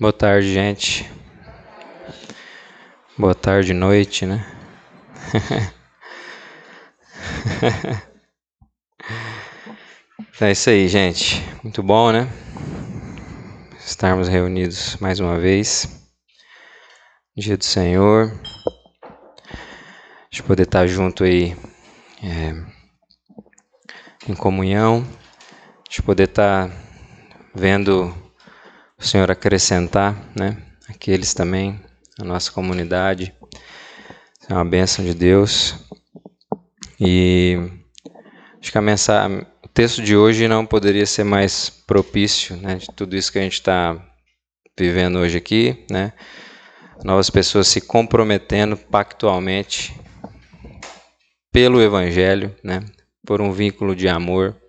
Boa tarde, gente. Boa tarde, noite, né? é isso aí, gente. Muito bom, né? Estarmos reunidos mais uma vez. Dia do Senhor. De poder estar junto aí é, em comunhão. De poder estar vendo o Senhor acrescentar, né? Aqueles também, a nossa comunidade. É uma bênção de Deus. E acho que a mensagem, o texto de hoje não poderia ser mais propício, né? De tudo isso que a gente está vivendo hoje aqui, né? Novas pessoas se comprometendo pactualmente pelo Evangelho, né? Por um vínculo de amor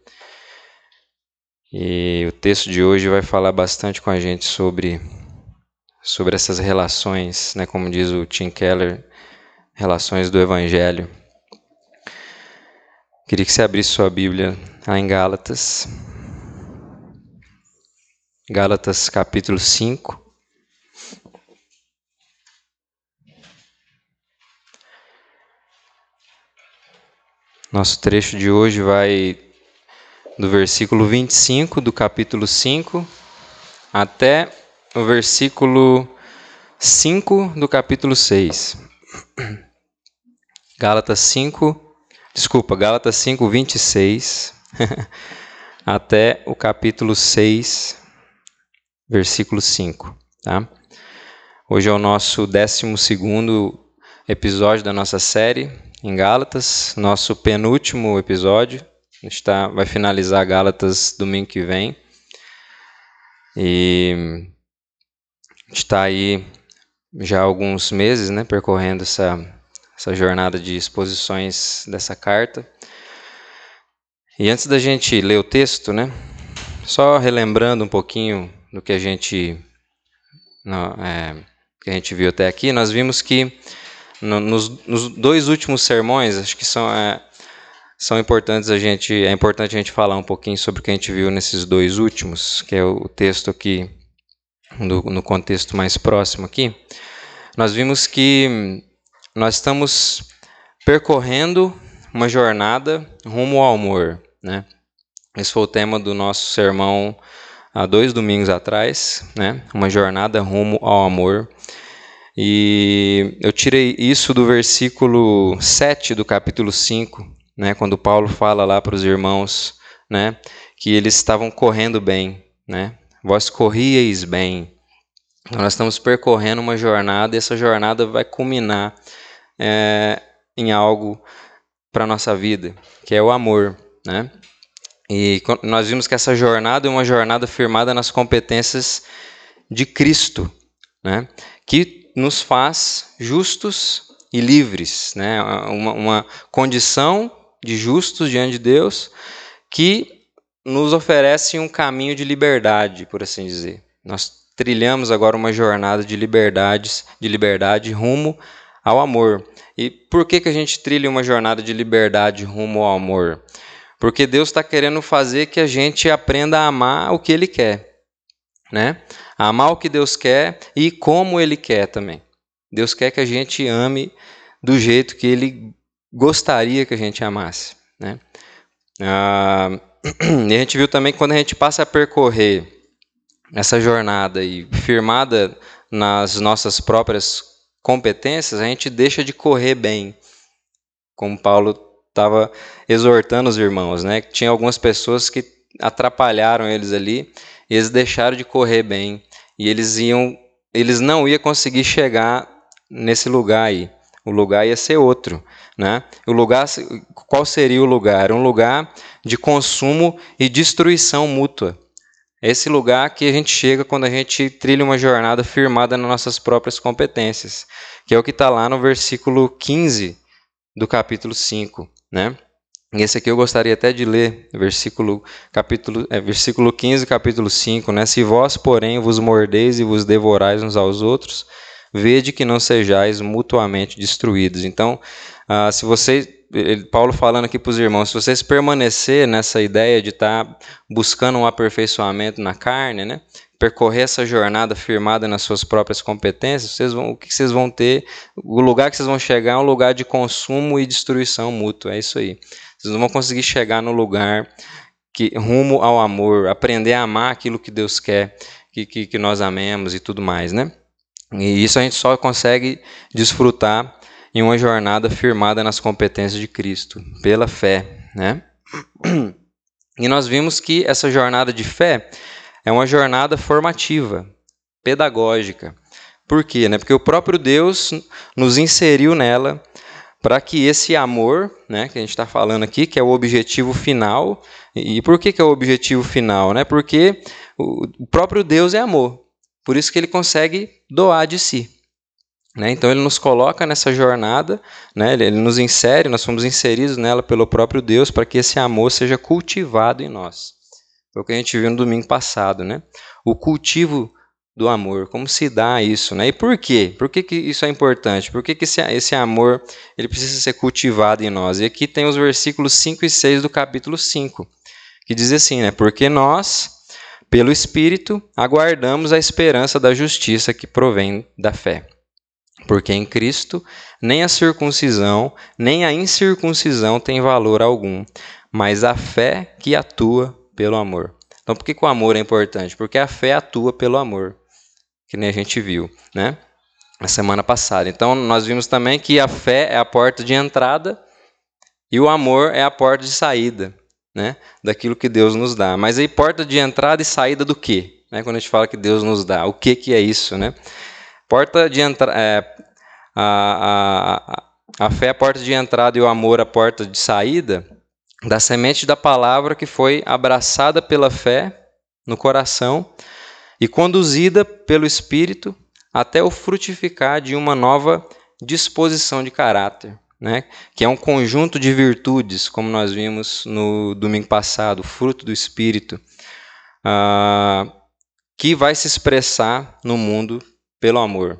e o texto de hoje vai falar bastante com a gente sobre, sobre essas relações, né, como diz o Tim Keller, relações do Evangelho. Queria que você abrisse sua Bíblia lá em Gálatas. Gálatas capítulo 5. Nosso trecho de hoje vai do versículo 25 do capítulo 5 até o versículo 5 do capítulo 6. Gálatas 5, desculpa, Gálatas 5, 26 até o capítulo 6, versículo 5. Tá? Hoje é o nosso 12 episódio da nossa série em Gálatas, nosso penúltimo episódio a gente tá, vai finalizar Gálatas domingo que vem. E a gente está aí já há alguns meses né, percorrendo essa, essa jornada de exposições dessa carta. E antes da gente ler o texto, né, só relembrando um pouquinho do que a gente, no, é, que a gente viu até aqui, nós vimos que no, nos, nos, dois últimos sermões, acho que são é, são importantes a gente é importante a gente falar um pouquinho sobre o que a gente viu nesses dois últimos, que é o texto aqui no, no contexto mais próximo aqui. Nós vimos que nós estamos percorrendo uma jornada rumo ao amor, né? Esse foi o tema do nosso sermão há dois domingos atrás, né? Uma jornada rumo ao amor. E eu tirei isso do versículo 7 do capítulo 5 né, quando Paulo fala lá para os irmãos, né, que eles estavam correndo bem, né? Vós corrieis bem. Então, nós estamos percorrendo uma jornada e essa jornada vai culminar é, em algo para nossa vida, que é o amor, né? E nós vimos que essa jornada é uma jornada firmada nas competências de Cristo, né? Que nos faz justos e livres, né? Uma, uma condição de justos diante de Deus, que nos oferecem um caminho de liberdade, por assim dizer. Nós trilhamos agora uma jornada de liberdades, de liberdade rumo ao amor. E por que, que a gente trilha uma jornada de liberdade rumo ao amor? Porque Deus está querendo fazer que a gente aprenda a amar o que Ele quer, né? Amar o que Deus quer e como Ele quer também. Deus quer que a gente ame do jeito que Ele gostaria que a gente amasse. Né? Ah, e a gente viu também que quando a gente passa a percorrer essa jornada e firmada nas nossas próprias competências, a gente deixa de correr bem. Como Paulo estava exortando os irmãos, né? Tinha algumas pessoas que atrapalharam eles ali, e eles deixaram de correr bem, e eles iam, eles não iam conseguir chegar nesse lugar aí. O lugar ia ser outro. Né? O lugar, qual seria o lugar? Um lugar de consumo e destruição mútua. Esse lugar que a gente chega quando a gente trilha uma jornada firmada nas nossas próprias competências, que é o que está lá no versículo 15 do capítulo 5. Né? Esse aqui eu gostaria até de ler, versículo, capítulo, é, versículo 15, capítulo 5. Né? Se vós, porém, vos mordeis e vos devorais uns aos outros, vede que não sejais mutuamente destruídos. Então, ah, se você ele, Paulo falando aqui para os irmãos, se vocês permanecer nessa ideia de estar tá buscando um aperfeiçoamento na carne, né, percorrer essa jornada firmada nas suas próprias competências, vocês vão, o que vocês vão ter, o lugar que vocês vão chegar é um lugar de consumo e destruição mútua, é isso aí. Vocês não vão conseguir chegar no lugar que rumo ao amor, aprender a amar aquilo que Deus quer que, que, que nós amemos e tudo mais, né? E isso a gente só consegue desfrutar em uma jornada firmada nas competências de Cristo, pela fé, né? E nós vimos que essa jornada de fé é uma jornada formativa, pedagógica. Por quê? Né? Porque o próprio Deus nos inseriu nela para que esse amor, né, que a gente está falando aqui, que é o objetivo final, e por que, que é o objetivo final? Né? Porque o próprio Deus é amor, por isso que ele consegue doar de si. Né? Então ele nos coloca nessa jornada, né? ele, ele nos insere, nós somos inseridos nela pelo próprio Deus para que esse amor seja cultivado em nós. Foi o que a gente viu no domingo passado. Né? O cultivo do amor, como se dá isso, né? E por quê? Por que, que isso é importante? Por que, que esse, esse amor ele precisa ser cultivado em nós? E aqui tem os versículos 5 e 6 do capítulo 5, que diz assim, né? Porque nós, pelo Espírito, aguardamos a esperança da justiça que provém da fé. Porque em Cristo nem a circuncisão, nem a incircuncisão tem valor algum, mas a fé que atua pelo amor. Então, por que, que o amor é importante? Porque a fé atua pelo amor que nem a gente viu, né? Na semana passada. Então, nós vimos também que a fé é a porta de entrada e o amor é a porta de saída, né? Daquilo que Deus nos dá. Mas aí, porta de entrada e saída do quê? Né? Quando a gente fala que Deus nos dá, o que, que é isso, né? Porta de entrada. É, a, a, a fé é a porta de entrada e o amor a porta de saída da semente da palavra que foi abraçada pela fé no coração e conduzida pelo Espírito até o frutificar de uma nova disposição de caráter, né? que é um conjunto de virtudes, como nós vimos no domingo passado, fruto do Espírito, uh, que vai se expressar no mundo pelo amor.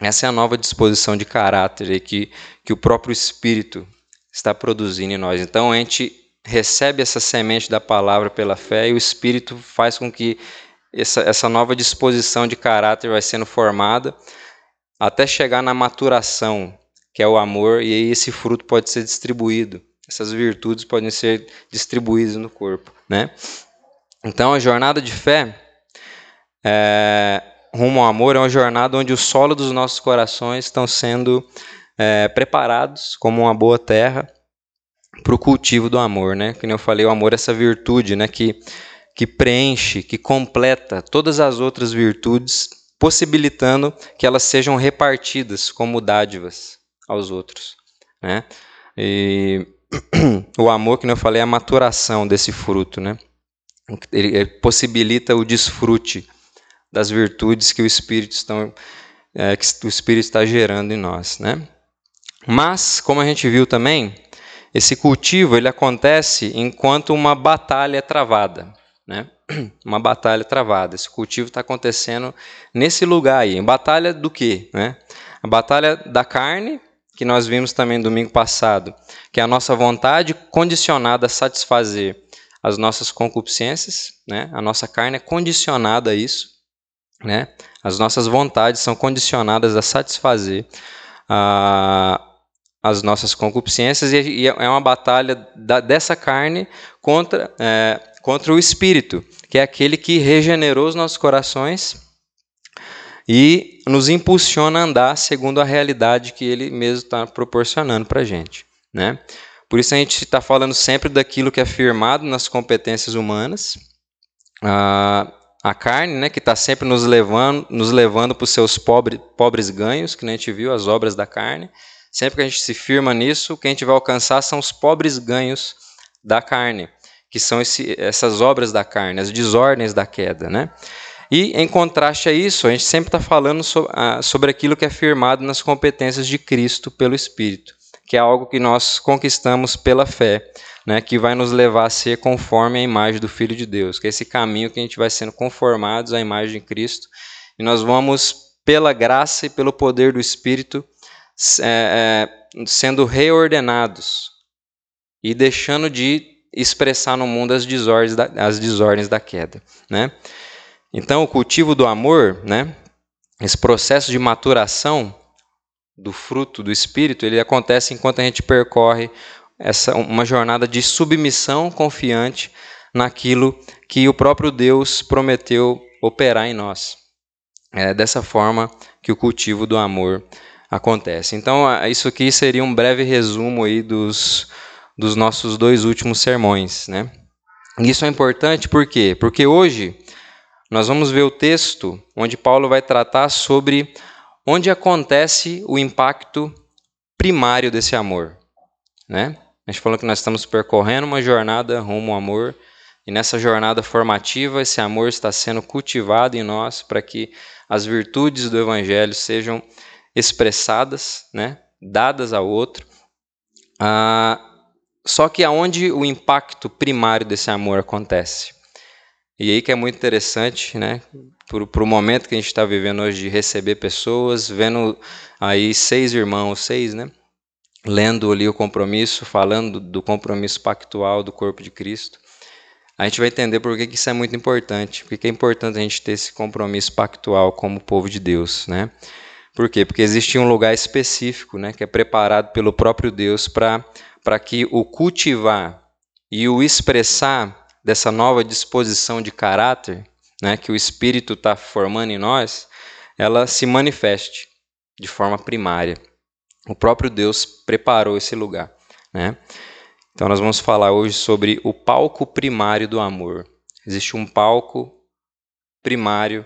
Essa é a nova disposição de caráter que, que o próprio Espírito está produzindo em nós. Então a gente recebe essa semente da palavra pela fé e o Espírito faz com que essa, essa nova disposição de caráter vai sendo formada até chegar na maturação, que é o amor, e aí esse fruto pode ser distribuído. Essas virtudes podem ser distribuídas no corpo, né? Então a jornada de fé é, rumo ao amor é uma jornada onde o solo dos nossos corações estão sendo é, preparados como uma boa terra para o cultivo do amor, né? Como eu falei, o amor é essa virtude, né? Que que preenche, que completa todas as outras virtudes, possibilitando que elas sejam repartidas como dádivas aos outros. Né? E o amor, que eu falei, é a maturação desse fruto. Né? Ele possibilita o desfrute das virtudes que o Espírito, estão, é, que o Espírito está gerando em nós. Né? Mas, como a gente viu também, esse cultivo ele acontece enquanto uma batalha é travada né? uma batalha travada. Esse cultivo está acontecendo nesse lugar aí. Batalha do quê? Né? A batalha da carne, que nós vimos também domingo passado, que é a nossa vontade condicionada a satisfazer as nossas concupiscências, né? A nossa carne é condicionada a isso, né? As nossas vontades são condicionadas a satisfazer a, as nossas concupiscências e, é uma batalha da, dessa carne contra é, contra o Espírito, que é aquele que regenerou os nossos corações e nos impulsiona a andar segundo a realidade que Ele mesmo está proporcionando para a gente. Né? Por isso a gente está falando sempre daquilo que é firmado nas competências humanas, a, a carne, né, que está sempre nos levando, nos levando para os seus pobre, pobres ganhos, que a gente viu, as obras da carne. Sempre que a gente se firma nisso, o que a gente vai alcançar são os pobres ganhos da carne que são esse, essas obras da carne, as desordens da queda. Né? E, em contraste a isso, a gente sempre está falando so, sobre aquilo que é firmado nas competências de Cristo pelo Espírito, que é algo que nós conquistamos pela fé, né, que vai nos levar a ser conforme a imagem do Filho de Deus, que é esse caminho que a gente vai sendo conformados à imagem de Cristo, e nós vamos, pela graça e pelo poder do Espírito, é, é, sendo reordenados e deixando de expressar no mundo as desordens da, as desordens da queda, né? Então, o cultivo do amor, né? Esse processo de maturação do fruto do espírito, ele acontece enquanto a gente percorre essa uma jornada de submissão confiante naquilo que o próprio Deus prometeu operar em nós. É dessa forma que o cultivo do amor acontece. Então, isso aqui seria um breve resumo aí dos, dos nossos dois últimos sermões, né? Isso é importante por quê? Porque hoje nós vamos ver o texto onde Paulo vai tratar sobre onde acontece o impacto primário desse amor, né? A gente falou que nós estamos percorrendo uma jornada rumo ao amor, e nessa jornada formativa esse amor está sendo cultivado em nós para que as virtudes do evangelho sejam expressadas, né, dadas ao outro. Ah, só que aonde o impacto primário desse amor acontece? E aí que é muito interessante, né? Para o momento que a gente está vivendo hoje de receber pessoas, vendo aí seis irmãos, seis, né? Lendo ali o compromisso, falando do compromisso pactual do corpo de Cristo, a gente vai entender por que, que isso é muito importante, porque é importante a gente ter esse compromisso pactual como povo de Deus, né? Por quê? Porque existe um lugar específico, né, que é preparado pelo próprio Deus para que o cultivar e o expressar dessa nova disposição de caráter, né, que o Espírito está formando em nós, ela se manifeste de forma primária. O próprio Deus preparou esse lugar, né? Então nós vamos falar hoje sobre o palco primário do amor. Existe um palco primário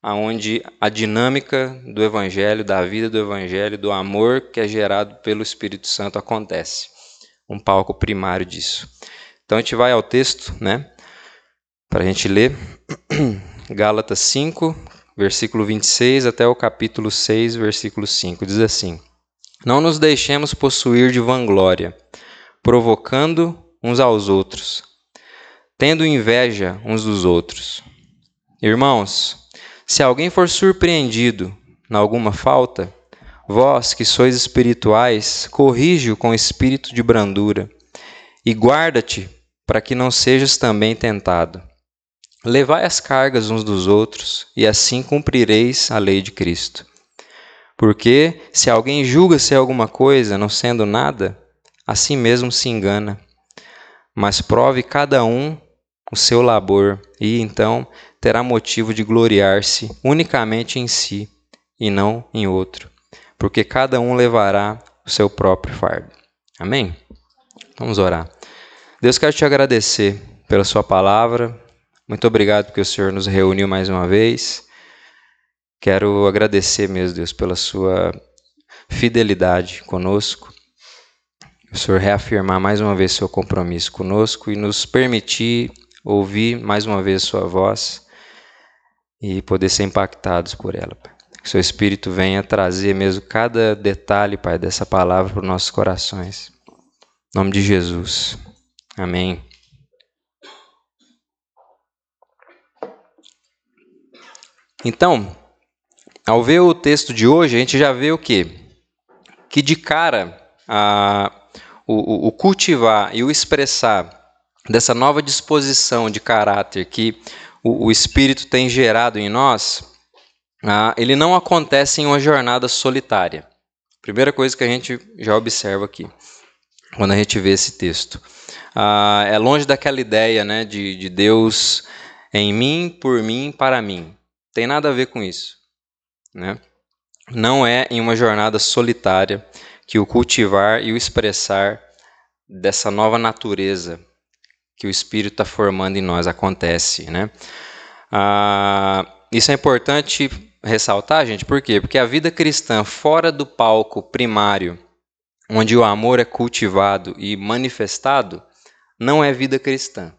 aonde a dinâmica do evangelho, da vida do evangelho, do amor que é gerado pelo Espírito Santo acontece. Um palco primário disso. Então a gente vai ao texto, né? Para a gente ler Gálatas 5, versículo 26 até o capítulo 6, versículo 5. Diz assim: Não nos deixemos possuir de vanglória, provocando uns aos outros, tendo inveja uns dos outros. Irmãos, se alguém for surpreendido em alguma falta, vós que sois espirituais, corrige-o com espírito de brandura, e guarda-te para que não sejas também tentado. Levai as cargas uns dos outros, e assim cumprireis a lei de Cristo. Porque se alguém julga ser alguma coisa, não sendo nada, assim mesmo se engana. Mas prove cada um o seu labor, e então terá motivo de gloriar-se unicamente em si e não em outro, porque cada um levará o seu próprio fardo. Amém? Vamos orar. Deus, quero te agradecer pela Sua palavra. Muito obrigado porque o Senhor nos reuniu mais uma vez. Quero agradecer mesmo, Deus, pela Sua fidelidade conosco. O Senhor reafirmar mais uma vez seu compromisso conosco e nos permitir ouvir mais uma vez Sua voz e poder ser impactados por ela. Que seu Espírito venha trazer mesmo cada detalhe, Pai, dessa palavra para os nossos corações. Em nome de Jesus. Amém. Então, ao ver o texto de hoje, a gente já vê o quê? Que de cara, a, o, o cultivar e o expressar dessa nova disposição de caráter que o, o Espírito tem gerado em nós, ele não acontece em uma jornada solitária. Primeira coisa que a gente já observa aqui, quando a gente vê esse texto. É longe daquela ideia né, de, de Deus em mim, por mim, para mim. Tem nada a ver com isso. Né? Não é em uma jornada solitária que o cultivar e o expressar dessa nova natureza que o Espírito está formando em nós acontece, né? Ah, isso é importante ressaltar, gente, por quê? Porque a vida cristã fora do palco primário, onde o amor é cultivado e manifestado, não é vida cristã.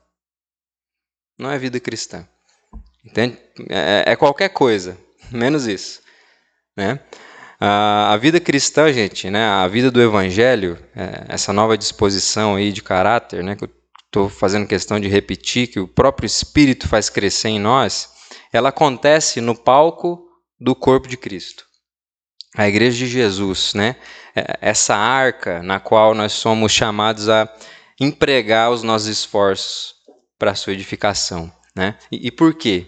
Não é vida cristã. Entende? É, é qualquer coisa, menos isso. Né? a vida cristã, gente, né, a vida do evangelho, é, essa nova disposição aí de caráter, né, que eu estou fazendo questão de repetir, que o próprio Espírito faz crescer em nós, ela acontece no palco do corpo de Cristo. a igreja de Jesus, né? É, essa arca na qual nós somos chamados a empregar os nossos esforços para a sua edificação, né? E, e por quê?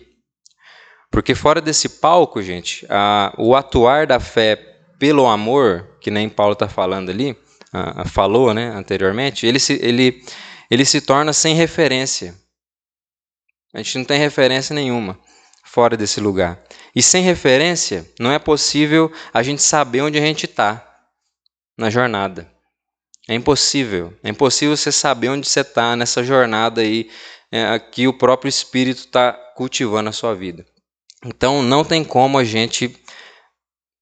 Porque fora desse palco, gente, a, o atuar da fé pelo amor, que nem Paulo está falando ali, a, a, falou, né, anteriormente, ele se, ele, ele se torna sem referência. A gente não tem referência nenhuma fora desse lugar. E sem referência, não é possível a gente saber onde a gente está na jornada. É impossível. É impossível você saber onde você está nessa jornada aí é, que o próprio Espírito está cultivando a sua vida. Então, não tem como a gente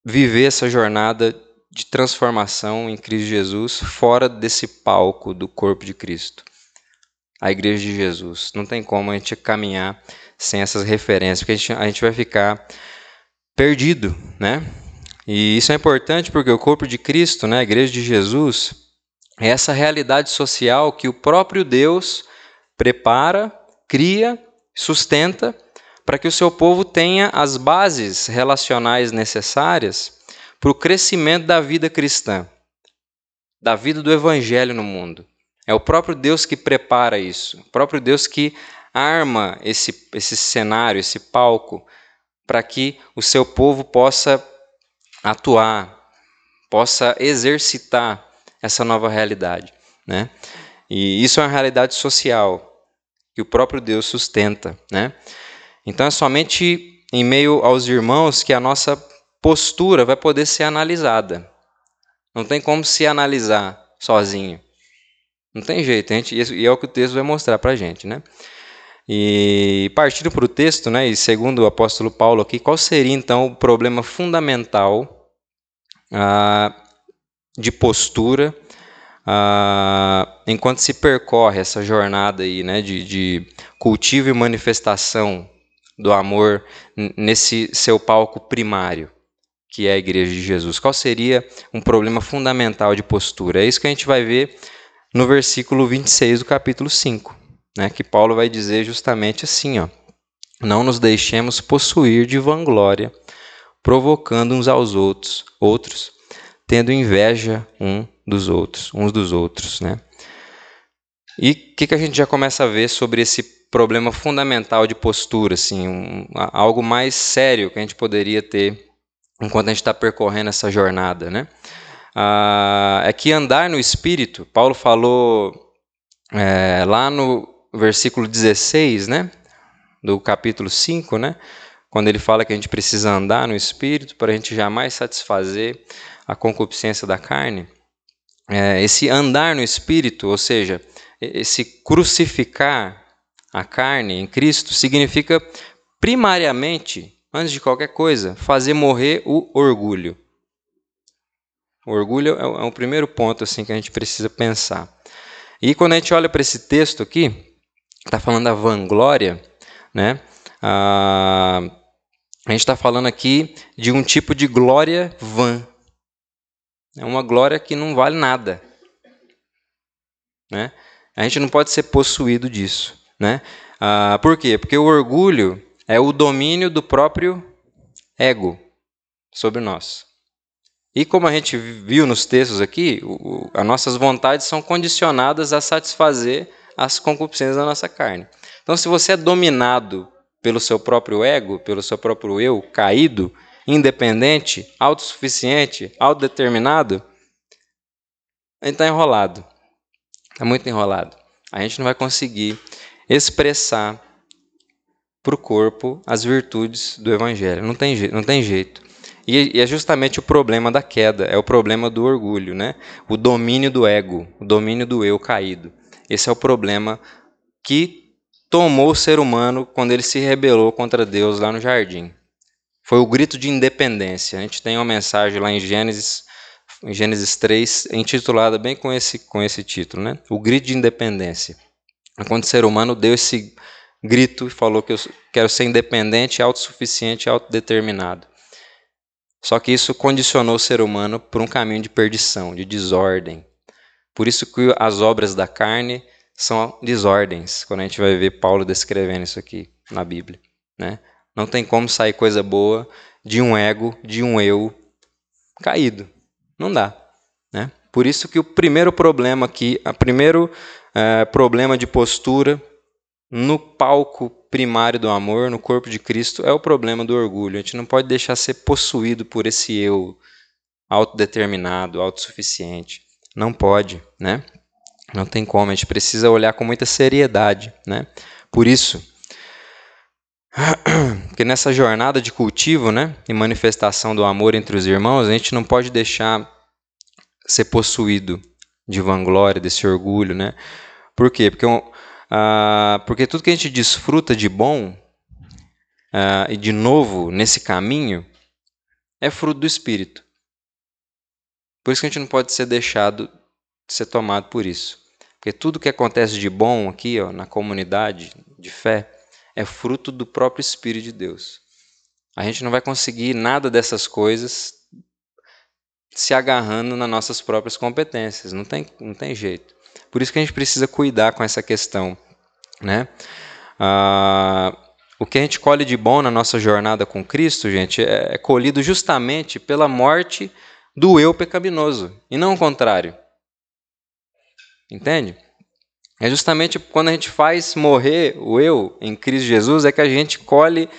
viver essa jornada de transformação em Cristo Jesus fora desse palco do corpo de Cristo, a Igreja de Jesus. Não tem como a gente caminhar sem essas referências, porque a gente, a gente vai ficar perdido, né? E isso é importante porque o corpo de Cristo, né, a igreja de Jesus, é essa realidade social que o próprio Deus prepara, cria, sustenta para que o seu povo tenha as bases relacionais necessárias para o crescimento da vida cristã, da vida do evangelho no mundo. É o próprio Deus que prepara isso, o próprio Deus que arma esse, esse cenário, esse palco, para que o seu povo possa atuar, possa exercitar essa nova realidade. Né? E isso é uma realidade social que o próprio Deus sustenta. Né? Então é somente em meio aos irmãos que a nossa postura vai poder ser analisada. Não tem como se analisar sozinho. Não tem jeito, gente, e é o que o texto vai mostrar para gente. Né? E partindo para o texto, né, e segundo o apóstolo Paulo aqui, qual seria então o problema fundamental ah, de postura ah, enquanto se percorre essa jornada aí, né, de, de cultivo e manifestação do amor nesse seu palco primário, que é a Igreja de Jesus? Qual seria um problema fundamental de postura? É isso que a gente vai ver no versículo 26 do capítulo 5 né, que Paulo vai dizer justamente assim, ó, não nos deixemos possuir de vanglória, provocando uns aos outros, outros, tendo inveja um dos outros, uns dos outros, né? E o que, que a gente já começa a ver sobre esse problema fundamental de postura, assim, um, algo mais sério que a gente poderia ter enquanto a gente está percorrendo essa jornada, né? Ah, é que andar no Espírito, Paulo falou é, lá no versículo 16, né? Do capítulo 5, né? Quando ele fala que a gente precisa andar no espírito para a gente jamais satisfazer a concupiscência da carne. É, esse andar no espírito, ou seja, esse crucificar a carne em Cristo, significa primariamente, antes de qualquer coisa, fazer morrer o orgulho. O orgulho é o, é o primeiro ponto assim que a gente precisa pensar. E quando a gente olha para esse texto aqui, está falando da vanglória, né? Ah, a gente está falando aqui de um tipo de glória vã. É uma glória que não vale nada. Né? A gente não pode ser possuído disso. Né? Ah, por quê? Porque o orgulho é o domínio do próprio ego sobre nós. E como a gente viu nos textos aqui, o, as nossas vontades são condicionadas a satisfazer as concupiscências da nossa carne. Então, se você é dominado pelo seu próprio ego, pelo seu próprio eu caído, independente, autossuficiente, autodeterminado, a gente está enrolado. Está muito enrolado. A gente não vai conseguir expressar para o corpo as virtudes do Evangelho. Não tem, não tem jeito. E é justamente o problema da queda, é o problema do orgulho, né? o domínio do ego, o domínio do eu caído. Esse é o problema que tomou o ser humano quando ele se rebelou contra Deus lá no jardim. Foi o grito de independência. A gente tem uma mensagem lá em Gênesis, em Gênesis 3, intitulada bem com esse, com esse título, né? O grito de independência. Quando o ser humano deu esse grito e falou que eu quero ser independente, autossuficiente, autodeterminado. Só que isso condicionou o ser humano por um caminho de perdição, de desordem, por isso que as obras da carne são desordens, quando a gente vai ver Paulo descrevendo isso aqui na Bíblia. Né? Não tem como sair coisa boa de um ego, de um eu caído. Não dá. Né? Por isso que o primeiro problema aqui, o primeiro é, problema de postura no palco primário do amor, no corpo de Cristo, é o problema do orgulho. A gente não pode deixar ser possuído por esse eu autodeterminado, autossuficiente. Não pode, né? Não tem como, a gente precisa olhar com muita seriedade, né? Por isso, porque nessa jornada de cultivo, né, e manifestação do amor entre os irmãos, a gente não pode deixar ser possuído de vanglória, desse orgulho, né? Por quê? Porque, uh, porque tudo que a gente desfruta de bom uh, e de novo nesse caminho é fruto do Espírito. Por isso que a gente não pode ser deixado ser tomado por isso. Porque tudo que acontece de bom aqui, ó, na comunidade de fé, é fruto do próprio Espírito de Deus. A gente não vai conseguir nada dessas coisas se agarrando nas nossas próprias competências. Não tem, não tem jeito. Por isso que a gente precisa cuidar com essa questão. Né? Ah, o que a gente colhe de bom na nossa jornada com Cristo, gente, é, é colhido justamente pela morte do eu pecaminoso, e não o contrário. Entende? É justamente quando a gente faz morrer o eu em Cristo Jesus é que a gente colhe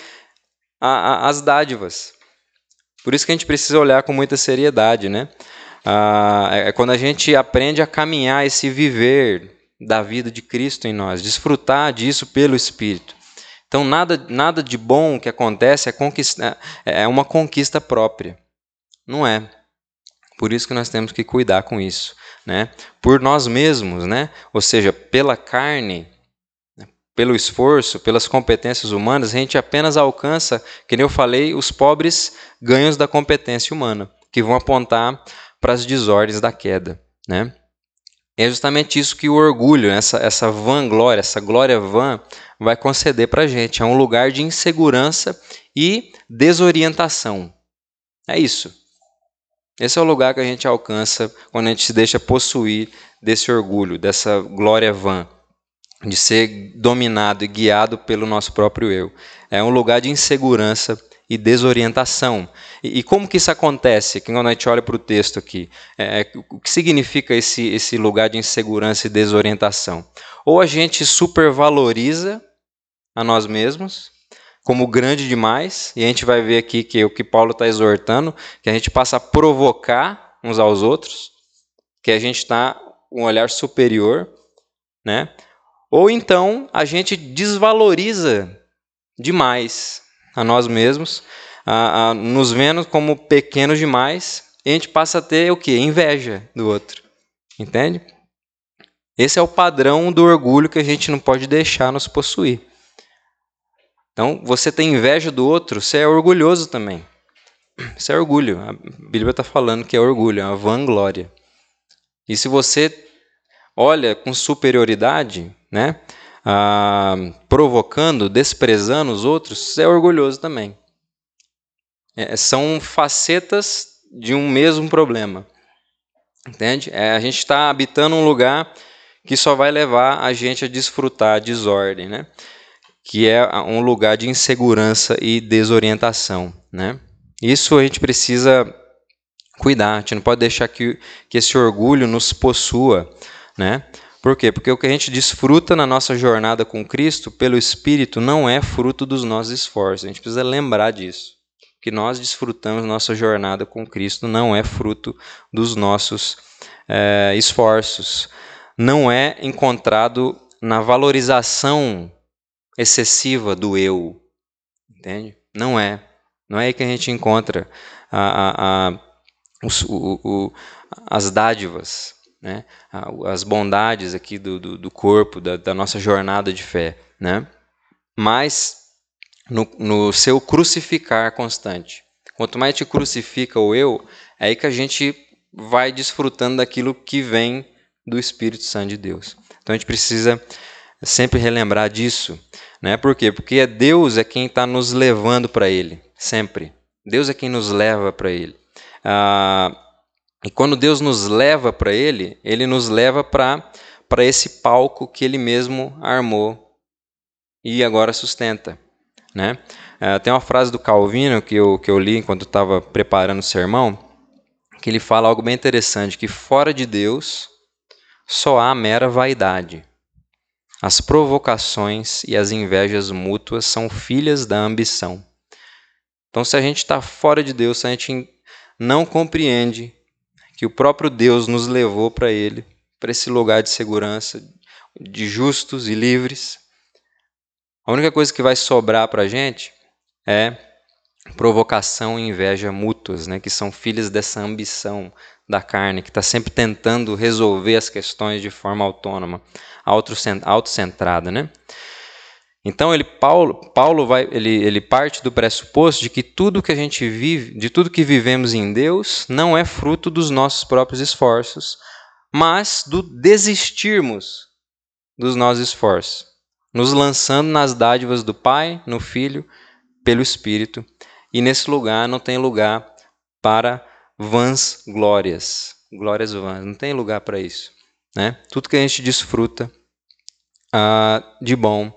a, a, as dádivas. Por isso que a gente precisa olhar com muita seriedade, né? Ah, é, é quando a gente aprende a caminhar esse viver da vida de Cristo em nós, desfrutar disso pelo Espírito. Então, nada, nada de bom que acontece é, conquista, é uma conquista própria. Não é. Por isso que nós temos que cuidar com isso né, por nós mesmos, né, ou seja, pela carne, né, pelo esforço, pelas competências humanas, a gente apenas alcança, que nem eu falei, os pobres ganhos da competência humana, que vão apontar para as desordens da queda. Né? É justamente isso que o orgulho, essa, essa vanglória, essa glória vã, vai conceder para a gente. É um lugar de insegurança e desorientação. É isso. Esse é o lugar que a gente alcança quando a gente se deixa possuir desse orgulho, dessa glória vã, de ser dominado e guiado pelo nosso próprio eu. É um lugar de insegurança e desorientação. E, e como que isso acontece? Quando a gente olha para o texto aqui, é, é, o que significa esse, esse lugar de insegurança e desorientação? Ou a gente supervaloriza a nós mesmos, como grande demais, e a gente vai ver aqui que o que Paulo está exortando, que a gente passa a provocar uns aos outros, que a gente está um olhar superior, né? Ou então a gente desvaloriza demais a nós mesmos, a, a, nos vendo como pequenos demais, e a gente passa a ter o que? Inveja do outro. Entende? Esse é o padrão do orgulho que a gente não pode deixar nos possuir. Então, você tem inveja do outro, você é orgulhoso também. Isso é orgulho. A Bíblia está falando que é orgulho, é uma vanglória. E se você olha com superioridade, né, ah, provocando, desprezando os outros, você é orgulhoso também. É, são facetas de um mesmo problema. Entende? É, a gente está habitando um lugar que só vai levar a gente a desfrutar a desordem. Né? Que é um lugar de insegurança e desorientação. Né? Isso a gente precisa cuidar, a gente não pode deixar que, que esse orgulho nos possua. Né? Por quê? Porque o que a gente desfruta na nossa jornada com Cristo, pelo Espírito, não é fruto dos nossos esforços. A gente precisa lembrar disso. Que nós desfrutamos nossa jornada com Cristo não é fruto dos nossos é, esforços. Não é encontrado na valorização excessiva do eu. Entende? Não é. Não é aí que a gente encontra a, a, a, os, o, o, as dádivas, né? as bondades aqui do, do, do corpo, da, da, nossa jornada de fé. Né? Mas no, no seu crucificar constante. Quanto mais te crucifica o eu, é aí que a gente vai desfrutando daquilo que vem do Espírito Santo de Deus. Então a gente precisa sempre relembrar disso. Né? Por quê? Porque é Deus é quem está nos levando para Ele, sempre. Deus é quem nos leva para Ele. Ah, e quando Deus nos leva para Ele, Ele nos leva para esse palco que Ele mesmo armou e agora sustenta. Né? Ah, tem uma frase do Calvino que eu, que eu li enquanto estava preparando o sermão, que ele fala algo bem interessante, que fora de Deus só há mera vaidade. As provocações e as invejas mútuas são filhas da ambição. Então, se a gente está fora de Deus, se a gente não compreende que o próprio Deus nos levou para Ele, para esse lugar de segurança, de justos e livres, a única coisa que vai sobrar para a gente é provocação e inveja mútuas, né, que são filhas dessa ambição da carne, que está sempre tentando resolver as questões de forma autônoma, autocentrada. Né? Então ele, Paulo, Paulo vai, ele, ele parte do pressuposto de que tudo que a gente vive, de tudo que vivemos em Deus, não é fruto dos nossos próprios esforços, mas do desistirmos dos nossos esforços, nos lançando nas dádivas do Pai, no Filho, pelo Espírito e nesse lugar não tem lugar para vãs glórias. Glórias vãs. Não tem lugar para isso. Né? Tudo que a gente desfruta uh, de bom,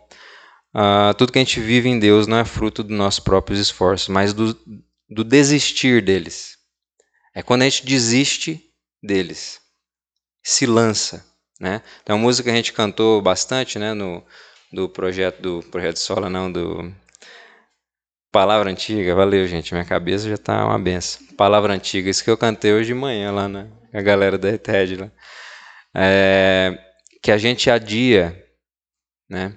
uh, tudo que a gente vive em Deus não é fruto dos nossos próprios esforços, mas do, do desistir deles. É quando a gente desiste deles, se lança. Né? Tem uma música que a gente cantou bastante né, no, do projeto do projeto Sola, não, do Palavra antiga, valeu, gente. Minha cabeça já tá uma benção. Palavra antiga, isso que eu cantei hoje de manhã lá na a galera da ETED lá. É, que a gente adia, né?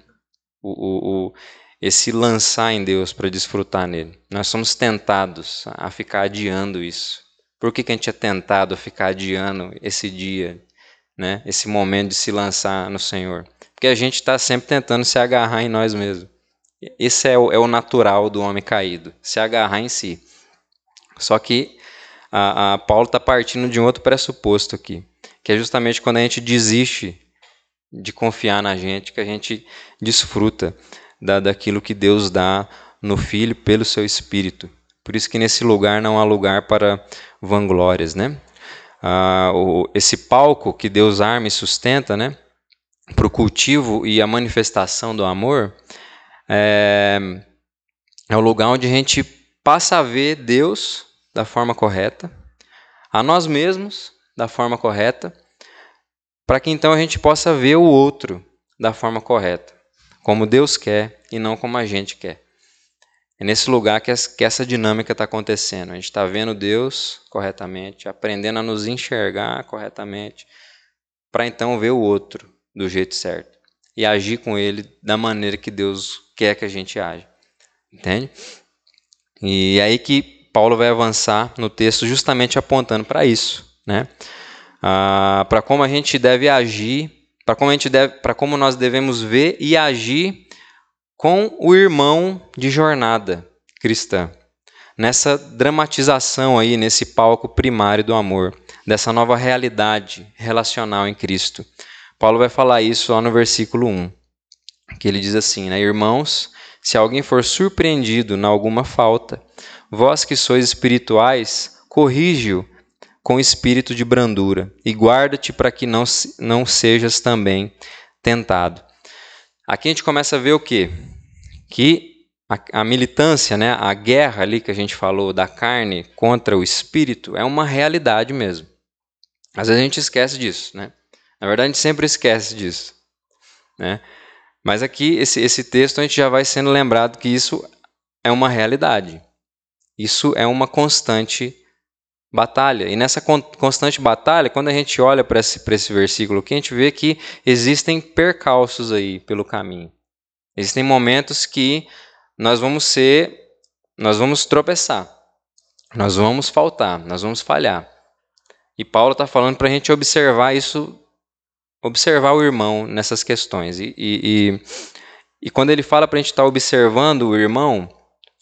O, o, o esse lançar em Deus para desfrutar nele. Nós somos tentados a ficar adiando isso. Por que, que a gente é tentado a ficar adiando esse dia, né? Esse momento de se lançar no Senhor? Porque a gente está sempre tentando se agarrar em nós mesmos. Esse é o, é o natural do homem caído, se agarrar em si. Só que a, a Paulo está partindo de um outro pressuposto aqui, que é justamente quando a gente desiste de confiar na gente, que a gente desfruta da, daquilo que Deus dá no Filho pelo seu Espírito. Por isso que nesse lugar não há lugar para vanglórias, né? Ah, o, esse palco que Deus arma e sustenta, né? Para o cultivo e a manifestação do amor, é, é o lugar onde a gente passa a ver Deus da forma correta, a nós mesmos da forma correta, para que então a gente possa ver o outro da forma correta, como Deus quer e não como a gente quer. É nesse lugar que essa dinâmica está acontecendo. A gente está vendo Deus corretamente, aprendendo a nos enxergar corretamente, para então ver o outro do jeito certo e agir com ele da maneira que Deus quer que a gente age. Entende? E é aí que Paulo vai avançar no texto justamente apontando para isso, né? Ah, para como a gente deve agir, para como a gente deve, para como nós devemos ver e agir com o irmão de jornada cristã. Nessa dramatização aí, nesse palco primário do amor, dessa nova realidade relacional em Cristo. Paulo vai falar isso lá no versículo 1, que ele diz assim, né, irmãos, se alguém for surpreendido na alguma falta, vós que sois espirituais, corrige-o com espírito de brandura e guarda-te para que não, não sejas também tentado. Aqui a gente começa a ver o quê? Que a, a, militância, né, a guerra ali que a gente falou da carne contra o espírito é uma realidade mesmo. Às vezes a gente esquece disso, né? Na verdade, a gente sempre esquece disso. Né? Mas aqui, esse, esse texto, a gente já vai sendo lembrado que isso é uma realidade. Isso é uma constante batalha. E nessa constante batalha, quando a gente olha para esse, esse versículo aqui, a gente vê que existem percalços aí pelo caminho. Existem momentos que nós vamos ser, nós vamos tropeçar, nós vamos faltar, nós vamos falhar. E Paulo está falando para a gente observar isso observar o irmão nessas questões. E, e, e, e quando ele fala para a gente estar tá observando o irmão,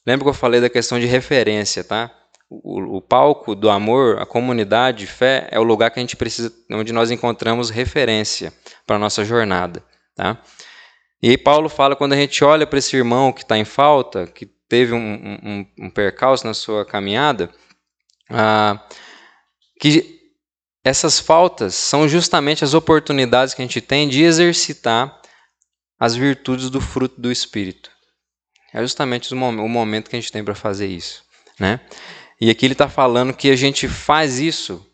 lembra que eu falei da questão de referência, tá? O, o, palco do amor, a comunidade de fé, é o lugar que a gente precisa, onde nós encontramos referência para a nossa jornada, tá? E aí Paulo fala quando a gente olha para esse irmão que está em falta, que teve um, um, um percalço na sua caminhada, ah, que essas faltas são justamente as oportunidades que a gente tem de exercitar as virtudes do fruto do Espírito. É justamente o momento que a gente tem para fazer isso. Né? E aqui ele está falando que a gente faz isso,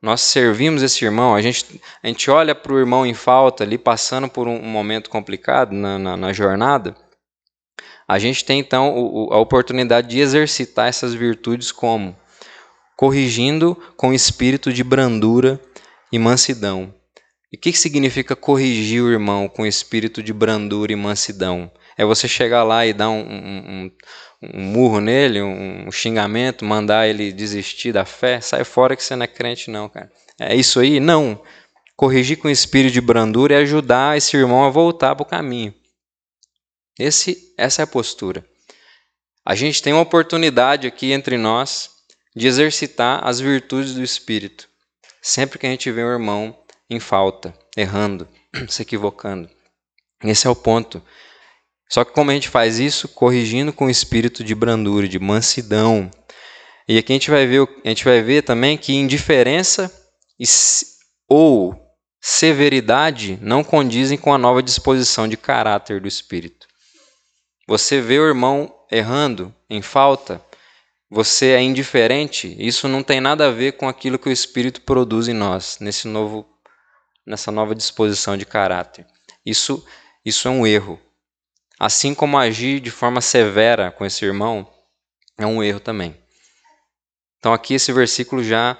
nós servimos esse irmão, a gente, a gente olha para o irmão em falta ali, passando por um, momento complicado na, na, na jornada, a gente tem então o, a oportunidade de exercitar essas virtudes como? Corrigindo com espírito de brandura e mansidão. E o que, significa corrigir o irmão com espírito de brandura e mansidão? É você chegar lá e dar um, um, um murro nele, um xingamento, mandar ele desistir da fé, sai fora que você não é crente, não, cara. É isso aí? Não. Corrigir com espírito de brandura e ajudar esse irmão a voltar para o caminho. Esse, essa é a postura. A gente tem uma oportunidade aqui entre nós de exercitar as virtudes do Espírito. Sempre que a gente vê um irmão em falta, errando, se equivocando. Esse é o ponto. Só que como a gente faz isso? Corrigindo com o espírito de brandura, de mansidão. E aqui a gente vai ver, a gente vai ver também que indiferença ou severidade não condizem com a nova disposição de caráter do espírito. Você vê o irmão errando, em falta, você é indiferente, isso não tem nada a ver com aquilo que o espírito produz em nós, nesse novo nessa nova disposição de caráter. Isso isso é um erro. Assim como agir de forma severa com esse irmão é um erro também. Então aqui esse versículo já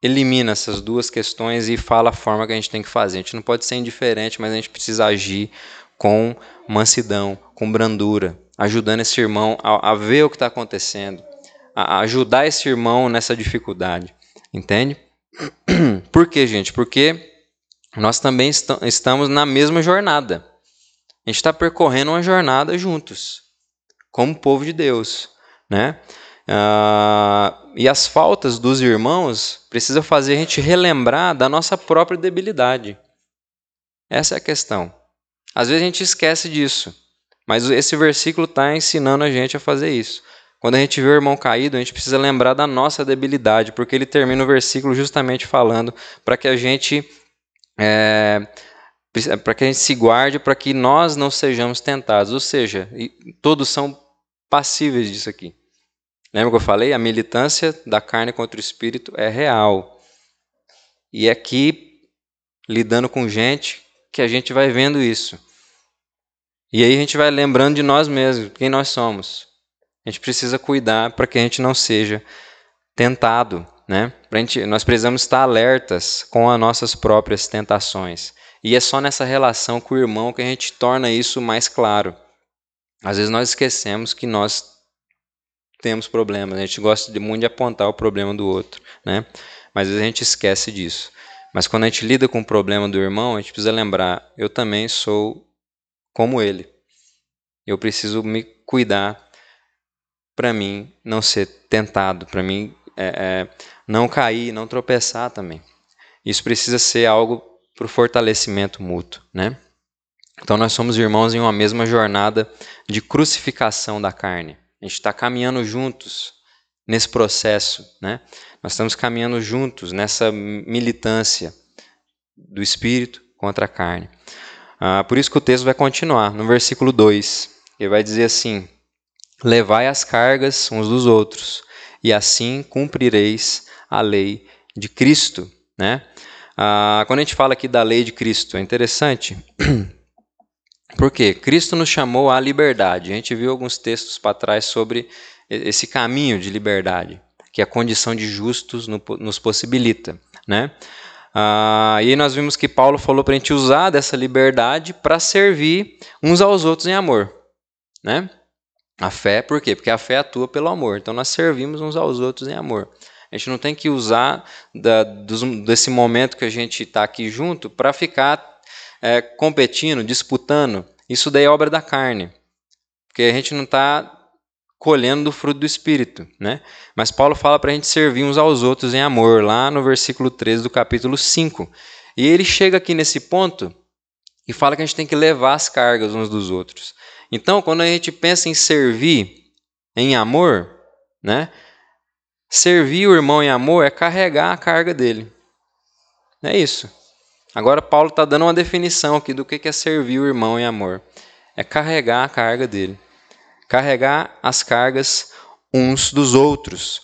elimina essas duas questões e fala a forma que a gente tem que fazer. A gente não pode ser indiferente, mas a gente precisa agir com mansidão, com brandura, ajudando esse irmão a, a ver o que está acontecendo, a, ajudar esse irmão nessa dificuldade. Entende? Por quê, gente? Porque nós também est estamos na mesma jornada. A gente está percorrendo uma jornada juntos, como povo de Deus, né? Ah, e as faltas dos irmãos precisa fazer a gente relembrar da nossa própria debilidade. Essa é a questão. Às vezes a gente esquece disso, mas esse versículo está ensinando a gente a fazer isso. Quando a gente vê o irmão caído, a gente precisa lembrar da nossa debilidade, porque ele termina o versículo justamente falando para que a gente é, para que a gente se guarde para que nós não sejamos tentados. Ou seja, todos são passíveis disso aqui. Lembra que eu falei? A militância da carne contra o espírito é real. E é aqui, lidando com gente, que a gente vai vendo isso. E aí a gente vai lembrando de nós mesmos, quem nós somos. A gente precisa cuidar para que a gente não seja tentado. Né? Gente, nós precisamos estar alertas com as nossas próprias tentações. E é só nessa relação com o irmão que a gente torna isso mais claro. Às vezes nós esquecemos que nós temos problemas, a gente gosta muito de apontar o problema do outro, né? Mas às vezes a gente esquece disso. Mas quando a gente lida com o problema do irmão, a gente precisa lembrar: eu também sou como ele. Eu preciso me cuidar para mim não ser tentado, para mim é, é, não cair, não tropeçar também. Isso precisa ser algo para o fortalecimento mútuo, né? Então nós somos irmãos em uma mesma jornada de crucificação da carne. A gente está caminhando juntos nesse processo, né? Nós estamos caminhando juntos nessa militância do espírito contra a carne. Ah, por isso que o texto vai continuar no versículo 2. Ele vai dizer assim: Levai as cargas uns dos outros, e assim cumprireis a lei de Cristo, né? Ah, quando a gente fala aqui da lei de Cristo, é interessante. Por quê? Cristo nos chamou à liberdade. A gente viu alguns textos para trás sobre esse caminho de liberdade, que a condição de justos nos possibilita. Né? Ah, e aí nós vimos que Paulo falou para a gente usar dessa liberdade para servir uns aos outros em amor. Né? A fé, por quê? Porque a fé atua pelo amor. Então nós servimos uns aos outros em amor. A gente não tem que usar da, dos, desse momento que a gente está aqui junto para ficar é, competindo, disputando. Isso daí é obra da carne. Porque a gente não está colhendo do fruto do Espírito. Né? Mas Paulo fala para a gente servir uns aos outros em amor, lá no versículo 13 do capítulo 5. E ele chega aqui nesse ponto e fala que a gente tem que levar as cargas uns dos outros. Então, quando a gente pensa em servir em amor, né, Servir o irmão em amor é carregar a carga dele. É isso. Agora, Paulo está dando uma definição aqui do que é servir o irmão em amor. É carregar a carga dele. Carregar as cargas uns dos outros.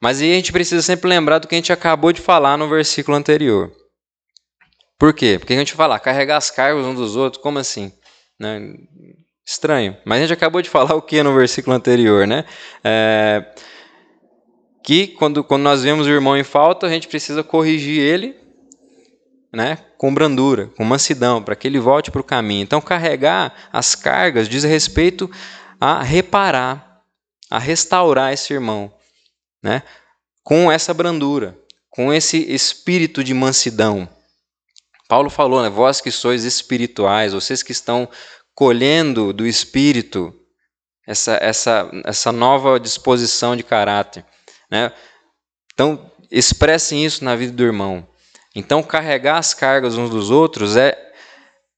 Mas aí a gente precisa sempre lembrar do que a gente acabou de falar no versículo anterior. Por quê? Porque a gente fala, carregar as cargas uns dos outros, como assim? Né? Estranho. Mas a gente acabou de falar o que no versículo anterior, né? É, que quando, quando nós vemos o irmão em falta, a gente precisa corrigir ele né, com brandura, com mansidão, para que ele volte para o caminho. Então, carregar as cargas diz respeito a reparar, a restaurar esse irmão, né, com essa brandura, com esse espírito de mansidão. Paulo falou, né, vós que sois espirituais, vocês que estão colhendo do espírito essa, essa, essa nova disposição de caráter. Né? Então, expressem isso na vida do irmão. Então, carregar as cargas uns dos outros é